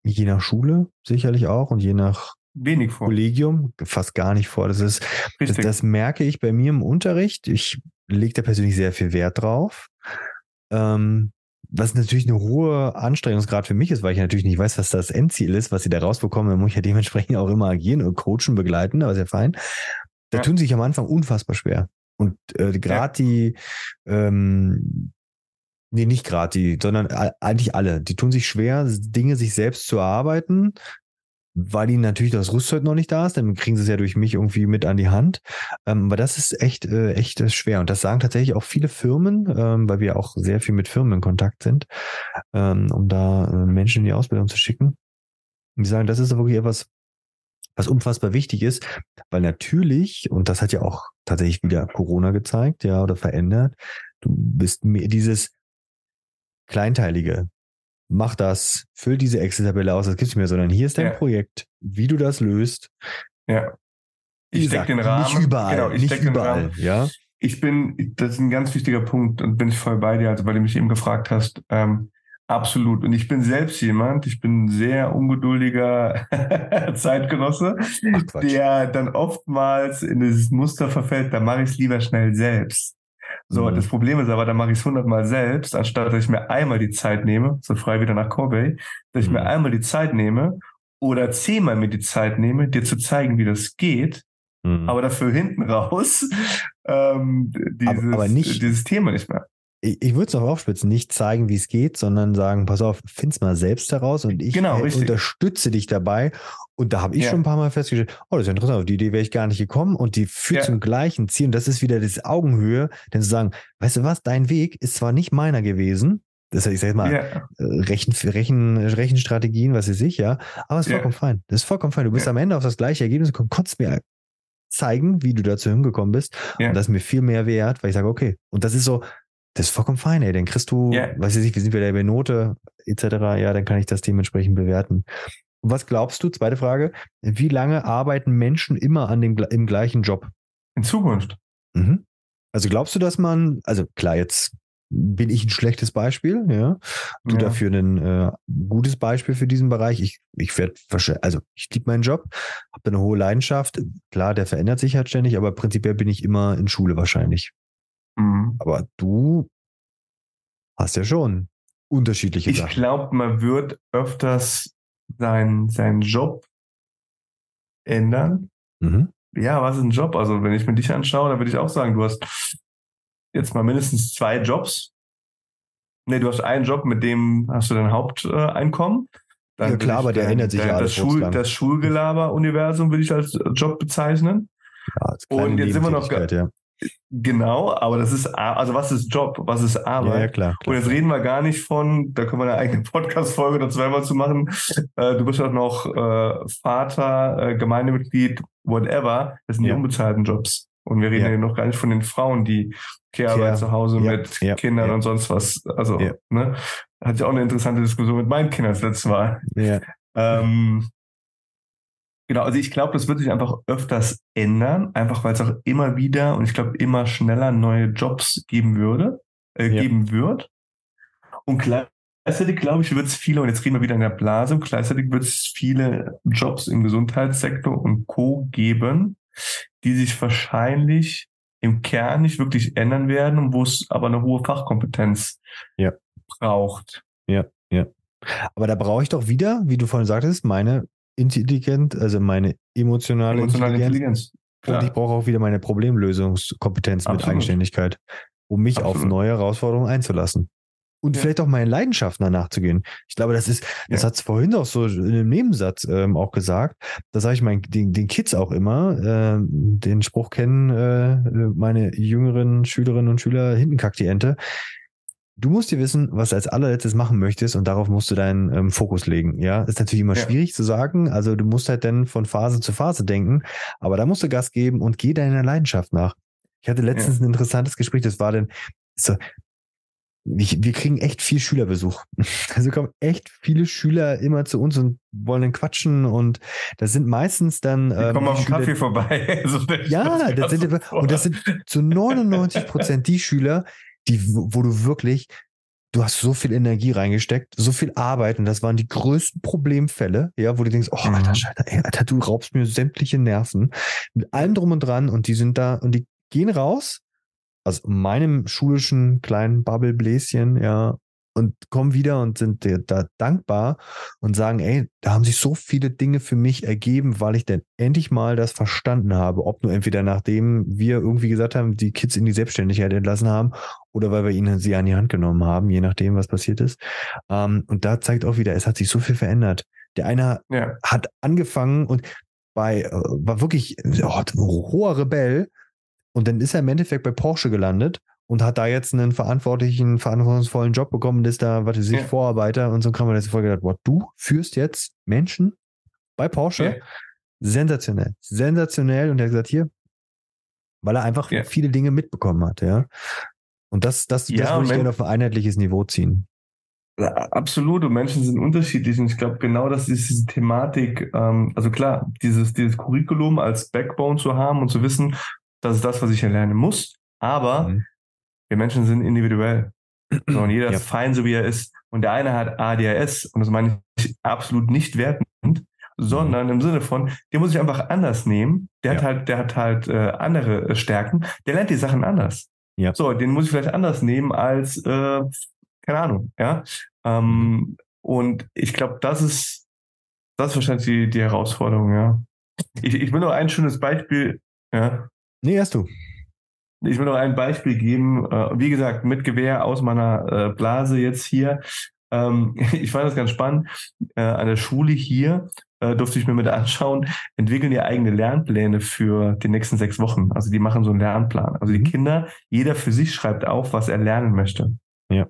je nach Schule sicherlich auch und je nach Wenig vor. Kollegium fast gar nicht vor. Das ist, das, das, merke ich bei mir im Unterricht. Ich lege da persönlich sehr viel Wert drauf. Ähm, was natürlich eine hohe Anstrengungsgrad für mich ist, weil ich natürlich nicht weiß, was das Endziel ist, was sie da rausbekommen. Dann muss ich ja dementsprechend auch immer agieren und coachen, begleiten, aber ist ja fein. Da ja. tun sich am Anfang unfassbar schwer. Und äh, gerade ja. die, ähm, nee, nicht gerade die, sondern eigentlich alle, die tun sich schwer, Dinge sich selbst zu erarbeiten, weil ihnen natürlich das Rüstzeug noch nicht da ist, dann kriegen sie es ja durch mich irgendwie mit an die Hand. Ähm, aber das ist echt, äh, echt äh, schwer. Und das sagen tatsächlich auch viele Firmen, ähm, weil wir auch sehr viel mit Firmen in Kontakt sind, ähm, um da äh, Menschen in die Ausbildung zu schicken. Und die sagen, das ist wirklich etwas, was unfassbar wichtig ist, weil natürlich, und das hat ja auch tatsächlich wieder Corona gezeigt, ja, oder verändert, du bist mir dieses Kleinteilige, mach das, füll diese Excel-Tabelle aus, das gibt's nicht mehr, sondern hier ist dein ja. Projekt, wie du das löst. Ja. Ich stecke den Rahmen. Nicht überall, genau, ich nicht überall, ja. Ich bin, das ist ein ganz wichtiger Punkt und bin ich voll bei dir, also weil du mich eben gefragt hast, ähm, Absolut. Und ich bin selbst jemand, ich bin ein sehr ungeduldiger Zeitgenosse, Ach, der dann oftmals in dieses Muster verfällt, da mache ich es lieber schnell selbst. So, mhm. das Problem ist aber, da mache ich es hundertmal selbst, anstatt dass ich mir einmal die Zeit nehme, so frei wieder nach Kobe, dass ich mhm. mir einmal die Zeit nehme oder zehnmal mir die Zeit nehme, dir zu zeigen, wie das geht, mhm. aber dafür hinten raus ähm, dieses, aber, aber nicht, dieses Thema nicht mehr ich, ich würde es noch aufspitzen, nicht zeigen, wie es geht, sondern sagen, pass auf, find's mal selbst heraus und ich genau, äh, unterstütze dich dabei. Und da habe ich ja. schon ein paar Mal festgestellt, oh, das ist interessant, auf die Idee wäre ich gar nicht gekommen und die führt ja. zum gleichen Ziel. Und das ist wieder das Augenhöhe, denn zu sagen, weißt du was, dein Weg ist zwar nicht meiner gewesen, das heißt, ich sag mal, ja. Äh, Rechen, Rechen, Rechenstrategien, was ist ich, ja, aber es ist vollkommen fein. Das ist vollkommen fein. Du bist am Ende auf das gleiche Ergebnis gekommen, konntest mir zeigen, wie du dazu hingekommen bist. Und das ist mir viel mehr wert, weil ich sage, okay. Und das ist so, das ist vollkommen fein, ey. Dann kriegst du, yeah. weiß ich nicht, wie sind wir da bei Note etc. Ja, dann kann ich das dementsprechend bewerten. was glaubst du, zweite Frage, wie lange arbeiten Menschen immer an dem, im gleichen Job? In Zukunft. Mhm. Also glaubst du, dass man, also klar, jetzt bin ich ein schlechtes Beispiel, ja. Du ja. dafür ein äh, gutes Beispiel für diesen Bereich. Ich, ich werde also ich liebe meinen Job, habe eine hohe Leidenschaft. Klar, der verändert sich halt ständig, aber prinzipiell bin ich immer in Schule wahrscheinlich. Mhm. Aber du hast ja schon unterschiedliche ich Sachen. Ich glaube, man wird öfters seinen sein Job ändern. Mhm. Ja, was ist ein Job? Also, wenn ich mir dich anschaue, dann würde ich auch sagen, du hast jetzt mal mindestens zwei Jobs. Nee, du hast einen Job, mit dem hast du dein Haupteinkommen. Dann ja klar, aber der dein, ändert sich dein, ja alles. Das, Schul, das Schulgelaber-Universum würde ich als Job bezeichnen. Ja, Und jetzt sind wir noch, ja. Genau, aber das ist, also was ist Job, was ist Arbeit? Ja, ja klar, klar, Und jetzt reden wir gar nicht von, da können wir eine eigene Podcast-Folge dazu einmal zu machen. Äh, du bist auch noch äh, Vater, äh, Gemeindemitglied, whatever. Das sind die unbezahlten Jobs. Und wir reden ja. ja noch gar nicht von den Frauen, die Care-Arbeit zu Hause mit Kindern und sonst was. Also, ne? Hatte ich auch eine interessante Diskussion mit meinen Kindern das letzte Mal. Ja. Ähm, Genau, also ich glaube, das wird sich einfach öfters ändern, einfach weil es auch immer wieder und ich glaube immer schneller neue Jobs geben würde, äh, ja. geben wird. Und gleichzeitig glaube ich, wird es viele, und jetzt reden wir wieder in der Blase, gleichzeitig wird es viele Jobs im Gesundheitssektor und Co. geben, die sich wahrscheinlich im Kern nicht wirklich ändern werden und wo es aber eine hohe Fachkompetenz ja. braucht. Ja, ja. Aber da brauche ich doch wieder, wie du vorhin sagtest, meine intelligent, also meine emotionale, emotionale Intelligenz. Intelligenz. Und ich brauche auch wieder meine Problemlösungskompetenz Absolut. mit Eigenständigkeit, um mich Absolut. auf neue Herausforderungen einzulassen. Und ja. vielleicht auch meinen Leidenschaften danach zu gehen. Ich glaube, das ist, das ja. hat es vorhin auch so in einem Nebensatz ähm, auch gesagt. Das sage ich meinen, den, den Kids auch immer. Äh, den Spruch kennen äh, meine jüngeren Schülerinnen und Schüler, hinten kackt die Ente. Du musst dir wissen, was du als allerletztes machen möchtest und darauf musst du deinen ähm, Fokus legen. Ja, ist natürlich immer ja. schwierig zu sagen. Also du musst halt dann von Phase zu Phase denken, aber da musst du Gas geben und geh deiner Leidenschaft nach. Ich hatte letztens ja. ein interessantes Gespräch, das war denn so, wir, wir kriegen echt viel Schülerbesuch. Also kommen echt viele Schüler immer zu uns und wollen dann quatschen und das sind meistens dann. Ähm, kommen auf den Kaffee vorbei. Also ja, das sind, und das sind zu 99 Prozent die Schüler, die, wo du wirklich, du hast so viel Energie reingesteckt, so viel Arbeit und das waren die größten Problemfälle, ja, wo du denkst, oh, Alter, mhm. Scheiße, ey, Alter, du raubst mir sämtliche Nerven mit allem drum und dran und die sind da und die gehen raus aus meinem schulischen kleinen Bubble-Bläschen, ja, und kommen wieder und sind da dankbar und sagen, ey, da haben sich so viele Dinge für mich ergeben, weil ich denn endlich mal das verstanden habe, ob nur entweder nachdem wir irgendwie gesagt haben, die Kids in die Selbstständigkeit entlassen haben oder weil wir ihnen sie an die Hand genommen haben, je nachdem, was passiert ist. Ähm, und da zeigt auch wieder, es hat sich so viel verändert. Der eine ja. hat angefangen und bei, äh, war wirklich oh, hoher Rebell und dann ist er im Endeffekt bei Porsche gelandet und hat da jetzt einen verantwortlichen, verantwortungsvollen Job bekommen, ist da, was weiß ich, ja. Vorarbeiter und so kann man jetzt voll gedacht, boah, du führst jetzt Menschen bei Porsche. Ja. Sensationell. Sensationell. Und er hat gesagt, hier, weil er einfach ja. viele Dinge mitbekommen hat, ja. Und das, das, das würde ich gerne auf ein einheitliches Niveau ziehen. Absolut, und Menschen sind unterschiedlich und ich glaube genau, dass diese Thematik, ähm, also klar, dieses, dieses Curriculum als Backbone zu haben und zu wissen, das ist das, was ich erlernen muss, aber mhm. Wir Menschen sind individuell. So, und jeder ja. ist fein, so wie er ist. Und der eine hat ADHS, und das meine ich absolut nicht wertend, sondern mhm. im Sinne von, der muss sich einfach anders nehmen. Der ja. hat halt, der hat halt äh, andere äh, Stärken. Der lernt die Sachen anders. Ja. So, den muss ich vielleicht anders nehmen als, äh, keine Ahnung, ja. Ähm, und ich glaube, das ist das ist wahrscheinlich die, die Herausforderung, ja. Ich, ich will noch ein schönes Beispiel, ja. Nee, erst du. Ich will noch ein Beispiel geben. Äh, wie gesagt, mit Gewehr aus meiner äh, Blase jetzt hier. Ähm, ich fand das ganz spannend. Äh, an der Schule hier durfte ich mir mit anschauen, entwickeln die eigene Lernpläne für die nächsten sechs Wochen. Also die machen so einen Lernplan. Also die mhm. Kinder, jeder für sich schreibt auf, was er lernen möchte. Ja.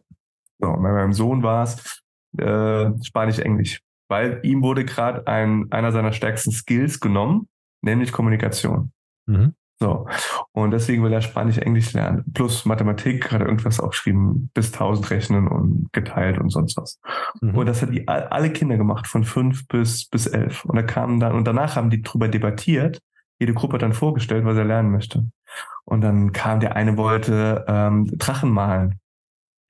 So, bei meinem Sohn war es äh, Spanisch-Englisch, weil ihm wurde gerade ein, einer seiner stärksten Skills genommen, nämlich Kommunikation. Mhm. So. Und deswegen will er Spanisch, Englisch lernen. Plus Mathematik hat er irgendwas aufgeschrieben, bis 1000 rechnen und geteilt und sonst was. Mhm. Und das hat die, alle Kinder gemacht, von fünf bis, bis elf. Und da kamen dann, und danach haben die drüber debattiert. Jede Gruppe hat dann vorgestellt, was er lernen möchte. Und dann kam der eine wollte ähm, Drachen malen.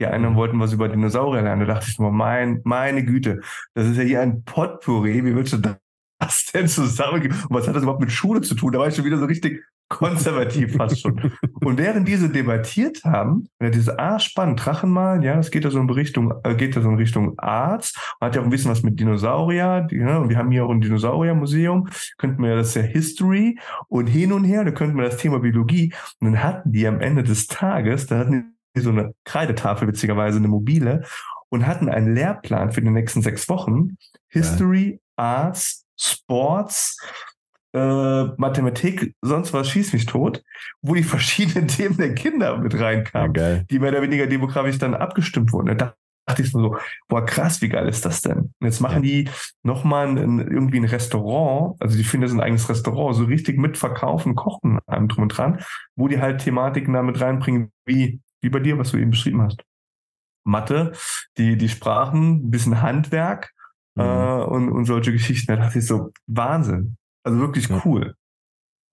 Die einen mhm. wollten was über Dinosaurier lernen. Da dachte ich mir, mein, meine Güte, das ist ja hier ein Potpourri. Wie willst du das denn zusammengeben? Und was hat das überhaupt mit Schule zu tun? Da war ich schon wieder so richtig konservativ fast schon. Und während diese debattiert haben, ja, diese ah, spannend, Drachenmalen, ja, das geht ja so in Richtung, äh, geht ja so in Richtung Arzt, hat ja auch ein bisschen was mit Dinosaurier, die, ne, und wir haben hier auch ein Dinosauriermuseum, könnten wir das ja History und hin und her, da könnten wir das Thema Biologie, und dann hatten die am Ende des Tages, da hatten die so eine Kreidetafel, witzigerweise eine mobile, und hatten einen Lehrplan für die nächsten sechs Wochen, History, ja. Arts, Sports, äh, Mathematik, sonst was schieß mich tot, wo die verschiedenen Themen der Kinder mit reinkamen, ja, die mehr oder weniger demografisch dann abgestimmt wurden. Da dachte ich so, boah, krass, wie geil ist das denn? Und jetzt machen ja. die nochmal ein, irgendwie ein Restaurant, also die finden das ein eigenes Restaurant, so richtig mitverkaufen, kochen, allem drum und dran, wo die halt Thematiken da mit reinbringen, wie, wie bei dir, was du eben beschrieben hast. Mathe, die, die Sprachen, ein bisschen Handwerk, mhm. äh, und, und solche Geschichten. Da dachte ich so, Wahnsinn. Also wirklich cool.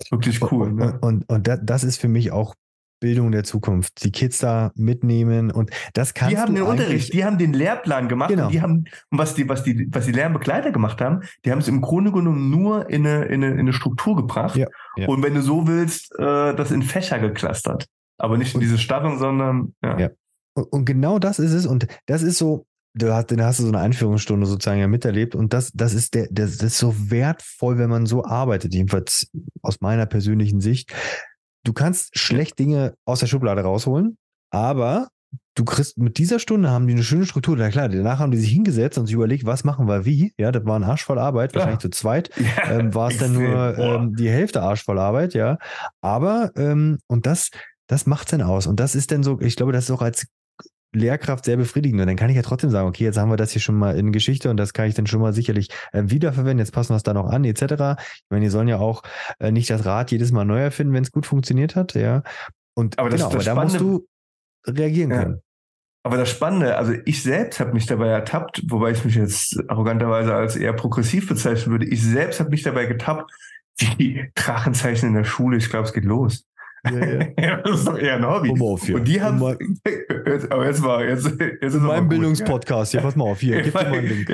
Wirklich cool. Und, ne? und, und, und das ist für mich auch Bildung der Zukunft. Die Kids da mitnehmen und das kann. Die haben den Unterricht, die haben den Lehrplan gemacht genau. und die haben, was die, was die, was die Lernbegleiter gemacht haben, die haben es im Grunde genommen nur in eine, in eine, in eine Struktur gebracht. Ja, ja. Und wenn du so willst, äh, das in Fächer geklustert. Aber nicht in diese Starren, sondern ja. ja. Und, und genau das ist es. Und das ist so, du hast, dann hast du so eine Einführungsstunde sozusagen ja miterlebt und das, das ist der, das, ist so wertvoll, wenn man so arbeitet, jedenfalls aus meiner persönlichen Sicht. Du kannst schlecht Dinge aus der Schublade rausholen, aber du kriegst mit dieser Stunde haben die eine schöne Struktur. Na klar, danach haben die sich hingesetzt und sich überlegt, was machen wir wie. Ja, das war ein Arsch voll Arbeit, ja. wahrscheinlich zu zweit. Ja, ähm, war es dann nur ähm, die Hälfte Arsch voll Arbeit, ja. Aber, ähm, und das, das macht's dann aus. Und das ist dann so, ich glaube, das ist auch als Lehrkraft sehr befriedigend. Und dann kann ich ja trotzdem sagen, okay, jetzt haben wir das hier schon mal in Geschichte und das kann ich dann schon mal sicherlich äh, wiederverwenden. Jetzt passen wir es da noch an, etc. Ich meine, die sollen ja auch äh, nicht das Rad jedes Mal neu erfinden, wenn es gut funktioniert hat, ja. Und aber, das, genau, das aber da musst du reagieren ja. können. Aber das Spannende, also ich selbst habe mich dabei ertappt, wobei ich mich jetzt arroganterweise als eher progressiv bezeichnen würde. Ich selbst habe mich dabei getappt, wie Drachenzeichen in der Schule. Ich glaube, es geht los. Ja, ja. das ist doch eher ein Hobby. Auf hier. Und die haben. Um aber jetzt mal, jetzt, jetzt ist mein Bildungspodcast. Ja. Hier, pass mal auf, hier, gib dir mal einen Link.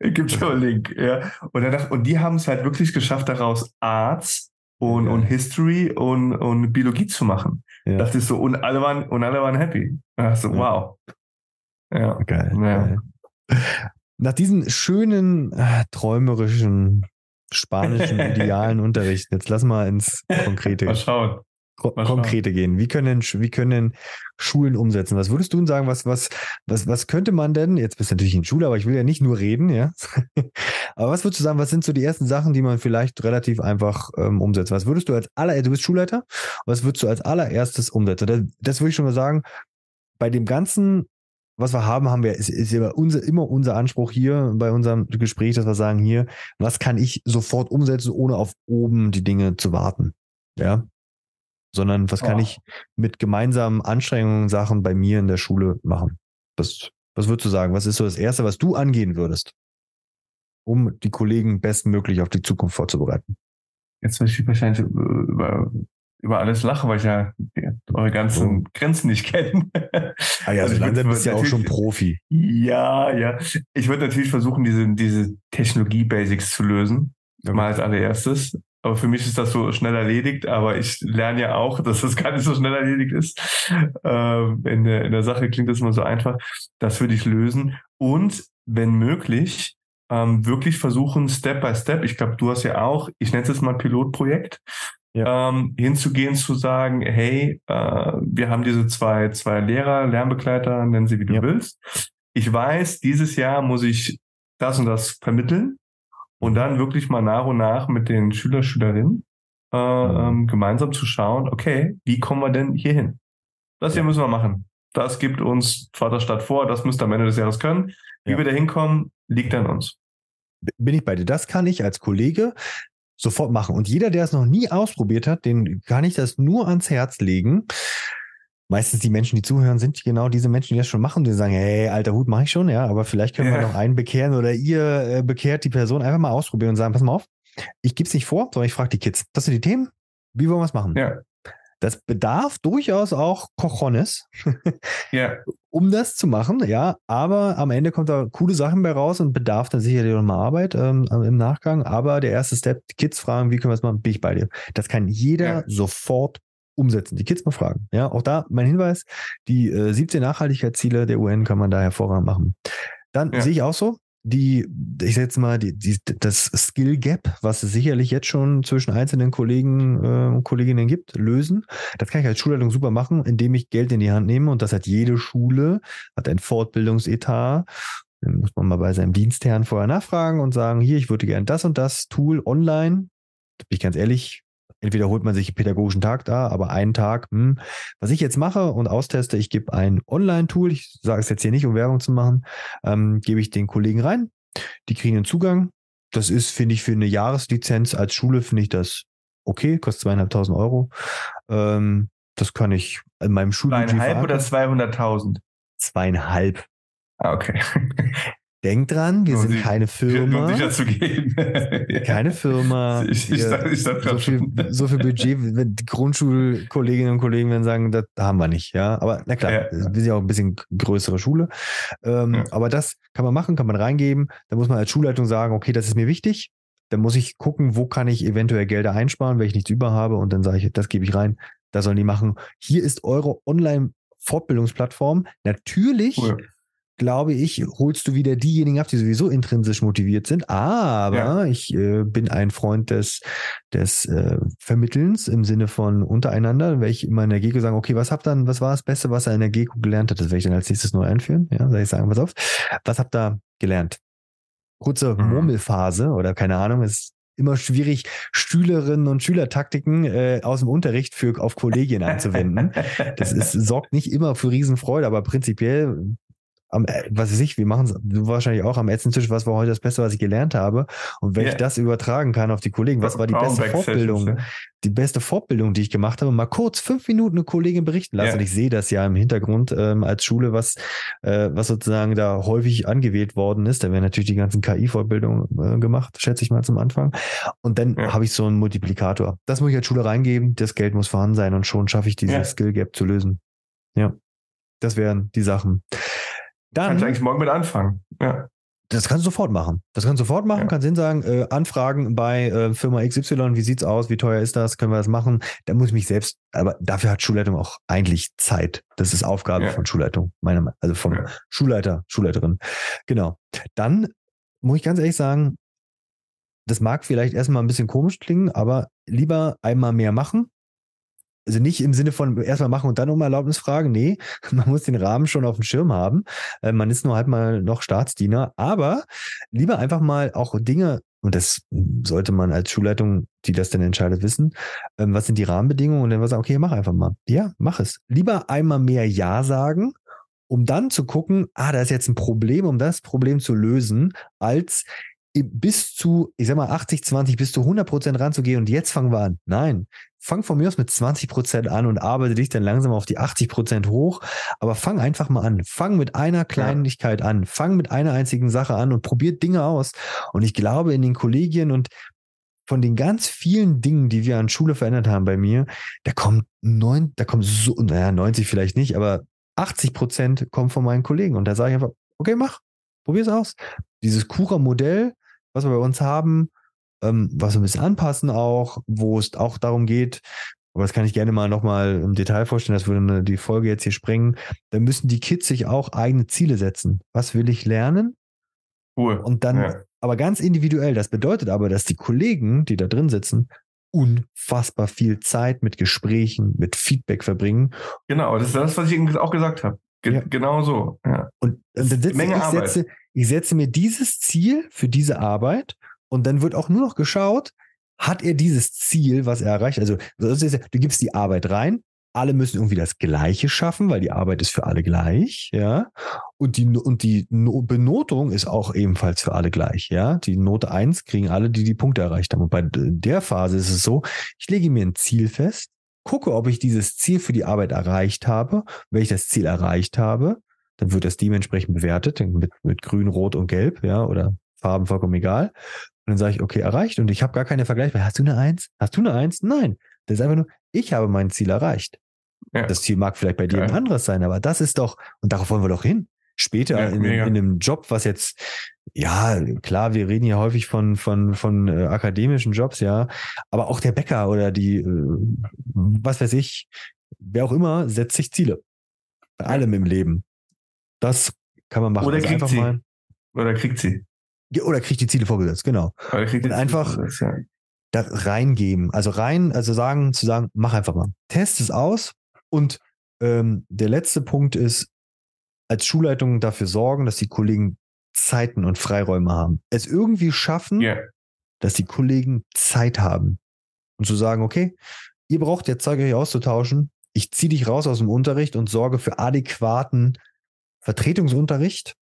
Gib dir mal einen Link, ja. Und, dann, und die haben es halt wirklich geschafft, daraus Arts und, und History und, und Biologie zu machen. Ja. Das ist so, und alle waren, und alle waren happy. So, wow. Ja. Geil. geil. Nach diesen schönen, äh, träumerischen, spanischen, idealen Unterrichten, jetzt lass mal ins Konkrete. Mal schauen konkrete gehen. Wie können, wie können Schulen umsetzen? Was würdest du sagen, was, was, was, was könnte man denn, jetzt bist du natürlich in Schule, aber ich will ja nicht nur reden, ja. aber was würdest du sagen, was sind so die ersten Sachen, die man vielleicht relativ einfach ähm, umsetzt? Was würdest du als aller, du bist Schulleiter, was würdest du als allererstes umsetzen? Das, das würde ich schon mal sagen, bei dem ganzen was wir haben, haben wir, ist, ist immer, unser, immer unser Anspruch hier bei unserem Gespräch, dass wir sagen, hier, was kann ich sofort umsetzen, ohne auf oben die Dinge zu warten? Ja sondern was kann oh. ich mit gemeinsamen Anstrengungen, Sachen bei mir in der Schule machen? Was, was würdest du sagen? Was ist so das Erste, was du angehen würdest, um die Kollegen bestmöglich auf die Zukunft vorzubereiten? Jetzt möchte ich wahrscheinlich über, über alles lachen, weil ich ja eure ganzen oh. Grenzen nicht kenne. Ah ja, also langsam bist du ja auch schon Profi. Ja, ja. Ich würde natürlich versuchen, diese, diese Technologie-Basics zu lösen. Okay. Mal als allererstes. Aber für mich ist das so schnell erledigt, aber ich lerne ja auch, dass das gar nicht so schnell erledigt ist. Ähm, in, der, in der Sache klingt das immer so einfach. Das würde ich lösen. Und wenn möglich, ähm, wirklich versuchen, Step by Step, ich glaube, du hast ja auch, ich nenne es jetzt mal Pilotprojekt, ja. ähm, hinzugehen, zu sagen, hey, äh, wir haben diese zwei, zwei Lehrer, Lernbegleiter, nennen sie wie du ja. willst. Ich weiß, dieses Jahr muss ich das und das vermitteln und dann wirklich mal nach und nach mit den Schüler, Schülerinnen äh, mhm. ähm, gemeinsam zu schauen, okay, wie kommen wir denn hier hin? Das hier müssen wir machen. Das gibt uns Vaterstadt vor, das müsst ihr am Ende des Jahres können. Wie ja. wir da hinkommen, liegt an uns. Bin ich bei dir. Das kann ich als Kollege sofort machen. Und jeder, der es noch nie ausprobiert hat, den kann ich das nur ans Herz legen. Meistens die Menschen, die zuhören, sind genau diese Menschen, die das schon machen, die sagen, hey, alter Hut, mache ich schon, ja, aber vielleicht können ja. wir noch einen bekehren oder ihr äh, bekehrt die Person einfach mal ausprobieren und sagen, pass mal auf, ich gebe es nicht vor, sondern ich frage die Kids, das sind die Themen, wie wollen wir es machen? Ja. Das bedarf durchaus auch Cojones, ja. um das zu machen, ja. Aber am Ende kommt da coole Sachen bei raus und bedarf dann sicherlich nochmal Arbeit ähm, im Nachgang. Aber der erste Step, die Kids fragen, wie können wir es machen, bin ich bei dir. Das kann jeder ja. sofort umsetzen. Die Kids mal fragen. Ja, auch da mein Hinweis, die äh, 17 Nachhaltigkeitsziele der UN kann man da hervorragend machen. Dann ja. sehe ich auch so, die, ich setze mal, die, die, das Skill Gap, was es sicherlich jetzt schon zwischen einzelnen Kollegen äh, und Kolleginnen gibt, lösen. Das kann ich als Schulleitung super machen, indem ich Geld in die Hand nehme und das hat jede Schule, hat ein Fortbildungsetat. Dann muss man mal bei seinem Dienstherrn vorher nachfragen und sagen, hier, ich würde gerne das und das Tool online. Da bin ich ganz ehrlich, entweder holt man sich einen pädagogischen Tag da, aber einen Tag, hm, was ich jetzt mache und austeste, ich gebe ein Online-Tool, ich sage es jetzt hier nicht, um Werbung zu machen, ähm, gebe ich den Kollegen rein, die kriegen einen Zugang. Das ist, finde ich, für eine Jahreslizenz als Schule, finde ich das okay, kostet zweieinhalbtausend Euro. Ähm, das kann ich in meinem Schulbudget Zweieinhalb oder 200.000? Zweieinhalb. Ah, okay. Denk dran, wir um sind keine Firma. Sicher zu gehen. keine Firma. Ich, ich, sag so, viel, so viel Budget, wenn die Grundschulkolleginnen und Kollegen werden sagen, das haben wir nicht. Ja, aber na klar, ja. wir sind ja auch ein bisschen größere Schule. Ähm, ja. Aber das kann man machen, kann man reingeben. Da muss man als Schulleitung sagen, okay, das ist mir wichtig. Dann muss ich gucken, wo kann ich eventuell Gelder einsparen, wenn ich nichts über habe. Und dann sage ich, das gebe ich rein. Da sollen die machen. Hier ist eure Online-Fortbildungsplattform. Natürlich cool glaube ich, holst du wieder diejenigen ab, die sowieso intrinsisch motiviert sind. Aber ja. ich äh, bin ein Freund des, des äh, Vermittelns im Sinne von untereinander. Werde ich immer in der GECO sagen, okay, was habt dann, was war das Beste, was er in der GECO gelernt hat? Das werde ich dann als nächstes neu einführen. Ja, soll ich sagen, pass auf. Was habt ihr gelernt? Kurze mhm. Murmelphase oder keine Ahnung, ist immer schwierig, Schülerinnen und Schülertaktiken äh, aus dem Unterricht für auf Kollegien anzuwenden. Das ist, sorgt nicht immer für Riesenfreude, aber prinzipiell am, äh, was weiß ich, wir machen es wahrscheinlich auch am Ätzentisch, was war heute das Beste, was ich gelernt habe. Und wenn yeah. ich das übertragen kann auf die Kollegen, was war die beste Fortbildung, die beste Fortbildung, die ich gemacht habe, mal kurz fünf Minuten eine Kollegin berichten lassen. Yeah. Und ich sehe das ja im Hintergrund ähm, als Schule, was, äh, was sozusagen da häufig angewählt worden ist. Da werden natürlich die ganzen KI-Fortbildungen äh, gemacht, schätze ich mal zum Anfang. Und dann ja. habe ich so einen Multiplikator. Das muss ich als Schule reingeben, das Geld muss vorhanden sein und schon schaffe ich dieses. Skill Gap zu lösen. Ja. Das wären die Sachen. Dann, kannst du eigentlich morgen mit anfangen. Ja. Das kannst du sofort machen. Das kannst du sofort machen. Ja. Kannst hinsagen, äh, anfragen bei äh, Firma XY, wie sieht's aus, wie teuer ist das, können wir das machen? Da muss ich mich selbst, aber dafür hat Schulleitung auch eigentlich Zeit. Das ist Aufgabe ja. von Schulleitung, meiner Meinung, also vom ja. Schulleiter, Schulleiterin. Genau. Dann muss ich ganz ehrlich sagen, das mag vielleicht erstmal ein bisschen komisch klingen, aber lieber einmal mehr machen, also nicht im Sinne von erstmal machen und dann um Erlaubnis fragen. Nee, man muss den Rahmen schon auf dem Schirm haben. Äh, man ist nur halt mal noch Staatsdiener. Aber lieber einfach mal auch Dinge, und das sollte man als Schulleitung, die das dann entscheidet, wissen, ähm, was sind die Rahmenbedingungen und dann was sagen, okay, mach einfach mal. Ja, mach es. Lieber einmal mehr Ja sagen, um dann zu gucken, ah, da ist jetzt ein Problem, um das Problem zu lösen, als bis zu, ich sag mal, 80, 20, bis zu 100 Prozent ranzugehen und jetzt fangen wir an. Nein, fang von mir aus mit 20 Prozent an und arbeite dich dann langsam auf die 80 Prozent hoch. Aber fang einfach mal an. Fang mit einer Kleinigkeit ja. an. Fang mit einer einzigen Sache an und probiert Dinge aus. Und ich glaube, in den Kollegien und von den ganz vielen Dingen, die wir an Schule verändert haben bei mir, da kommt neun, da kommt so, naja, 90 vielleicht nicht, aber 80 Prozent kommen von meinen Kollegen. Und da sage ich einfach, okay, mach, probier's aus. Dieses Kura-Modell, was wir bei uns haben, ähm, was wir ein bisschen anpassen auch, wo es auch darum geht, aber das kann ich gerne mal nochmal im Detail vorstellen, das würde die Folge jetzt hier sprengen. Da müssen die Kids sich auch eigene Ziele setzen. Was will ich lernen? Cool. Und dann ja. aber ganz individuell. Das bedeutet aber, dass die Kollegen, die da drin sitzen, unfassbar viel Zeit mit Gesprächen, mit Feedback verbringen. Genau, das ist das, was ich auch gesagt habe. Ge ja. Genau so. Ja. Und, dann setze, Menge ich, setze, ich setze mir dieses Ziel für diese Arbeit und dann wird auch nur noch geschaut, hat er dieses Ziel, was er erreicht? Also, du gibst die Arbeit rein, alle müssen irgendwie das Gleiche schaffen, weil die Arbeit ist für alle gleich, ja. Und die, und die Benotung ist auch ebenfalls für alle gleich, ja. Die Note 1 kriegen alle, die die Punkte erreicht haben. Und bei der Phase ist es so, ich lege mir ein Ziel fest, gucke, ob ich dieses Ziel für die Arbeit erreicht habe. Wenn ich das Ziel erreicht habe, dann wird das dementsprechend bewertet mit, mit grün, rot und gelb, ja, oder Farben vollkommen egal. Und dann sage ich, okay, erreicht. Und ich habe gar keine Vergleich. Hast du eine Eins? Hast du eine Eins? Nein. Das ist einfach nur, ich habe mein Ziel erreicht. Ja. Das Ziel mag vielleicht bei dir Geil. ein anderes sein, aber das ist doch, und darauf wollen wir doch hin. Später ja, in, in, einem Job, was jetzt, ja, klar, wir reden hier häufig von, von, von äh, akademischen Jobs, ja, aber auch der Bäcker oder die, äh, was weiß ich, wer auch immer, setzt sich Ziele. Bei allem im Leben. Das kann man machen. Oder also kriegt sie. Mal, oder kriegt sie. Oder kriegt die Ziele vorgesetzt, genau. Und einfach ja. da reingeben. Also rein, also sagen, zu sagen, mach einfach mal. Test es aus und ähm, der letzte Punkt ist, als Schulleitung dafür sorgen, dass die Kollegen Zeiten und Freiräume haben. Es irgendwie schaffen, yeah. dass die Kollegen Zeit haben. Und zu sagen, okay, ihr braucht jetzt Zeug euch auszutauschen. Ich ziehe dich raus aus dem Unterricht und sorge für adäquaten Vertretungsunterricht,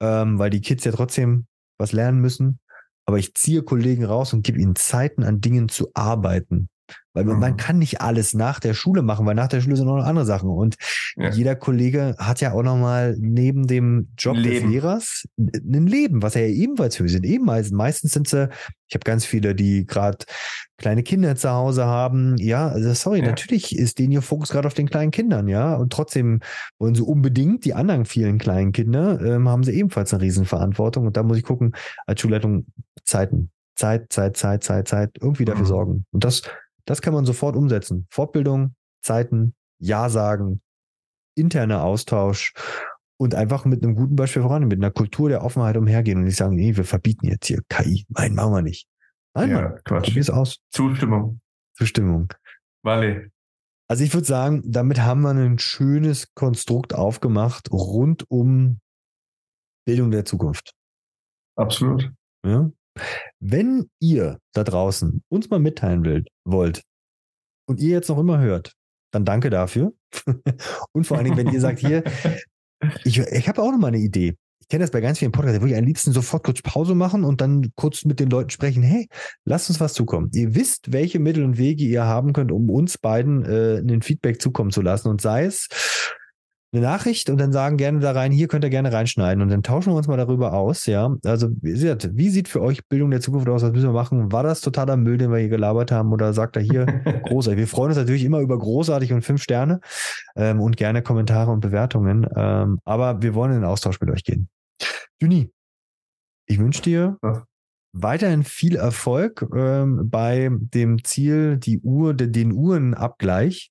ähm, weil die Kids ja trotzdem was lernen müssen. Aber ich ziehe Kollegen raus und gebe ihnen Zeiten, an Dingen zu arbeiten. Weil man, mhm. man, kann nicht alles nach der Schule machen, weil nach der Schule sind auch noch andere Sachen. Und ja. jeder Kollege hat ja auch noch mal neben dem Job Leben. des Lehrers ein Leben, was er ja ebenfalls für sind. Eben meistens sind sie, ich habe ganz viele, die gerade kleine Kinder zu Hause haben. Ja, also sorry, ja. natürlich ist denen ihr Fokus gerade auf den kleinen Kindern, ja. Und trotzdem wollen sie unbedingt die anderen vielen kleinen Kinder, ähm, haben sie ebenfalls eine Riesenverantwortung. Und da muss ich gucken, als Schulleitung Zeiten. Zeit, Zeit, Zeit, Zeit, Zeit, irgendwie dafür mhm. sorgen. Und das das kann man sofort umsetzen. Fortbildung, Zeiten, Ja sagen, interner Austausch und einfach mit einem guten Beispiel voran, mit einer Kultur der Offenheit umhergehen und nicht sagen, nee, wir verbieten jetzt hier KI. Nein, machen wir nicht. Nein, ja, Mann, Quatsch. Probier's aus. Zustimmung. Zustimmung. Vale. Also ich würde sagen, damit haben wir ein schönes Konstrukt aufgemacht rund um Bildung der Zukunft. Absolut. Ja? Wenn ihr da draußen uns mal mitteilen wollt und ihr jetzt noch immer hört, dann danke dafür. und vor allen Dingen, wenn ihr sagt, hier, ich, ich habe auch noch mal eine Idee. Ich kenne das bei ganz vielen Podcasts, da würde ich am liebsten sofort kurz Pause machen und dann kurz mit den Leuten sprechen. Hey, lasst uns was zukommen. Ihr wisst, welche Mittel und Wege ihr haben könnt, um uns beiden äh, ein Feedback zukommen zu lassen. Und sei es eine Nachricht und dann sagen gerne da rein, hier könnt ihr gerne reinschneiden und dann tauschen wir uns mal darüber aus, ja. Also, wie sieht für euch Bildung der Zukunft aus? Was müssen wir machen? War das totaler Müll, den wir hier gelabert haben oder sagt er hier großartig? Wir freuen uns natürlich immer über großartig und fünf Sterne ähm, und gerne Kommentare und Bewertungen. Ähm, aber wir wollen in den Austausch mit euch gehen. Juni, ich wünsche dir weiterhin viel Erfolg ähm, bei dem Ziel, die Uhr, den Uhrenabgleich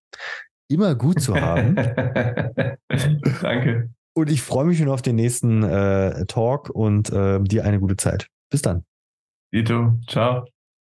immer gut zu haben. Danke. Und ich freue mich schon auf den nächsten äh, Talk und äh, dir eine gute Zeit. Bis dann. Dito, ciao.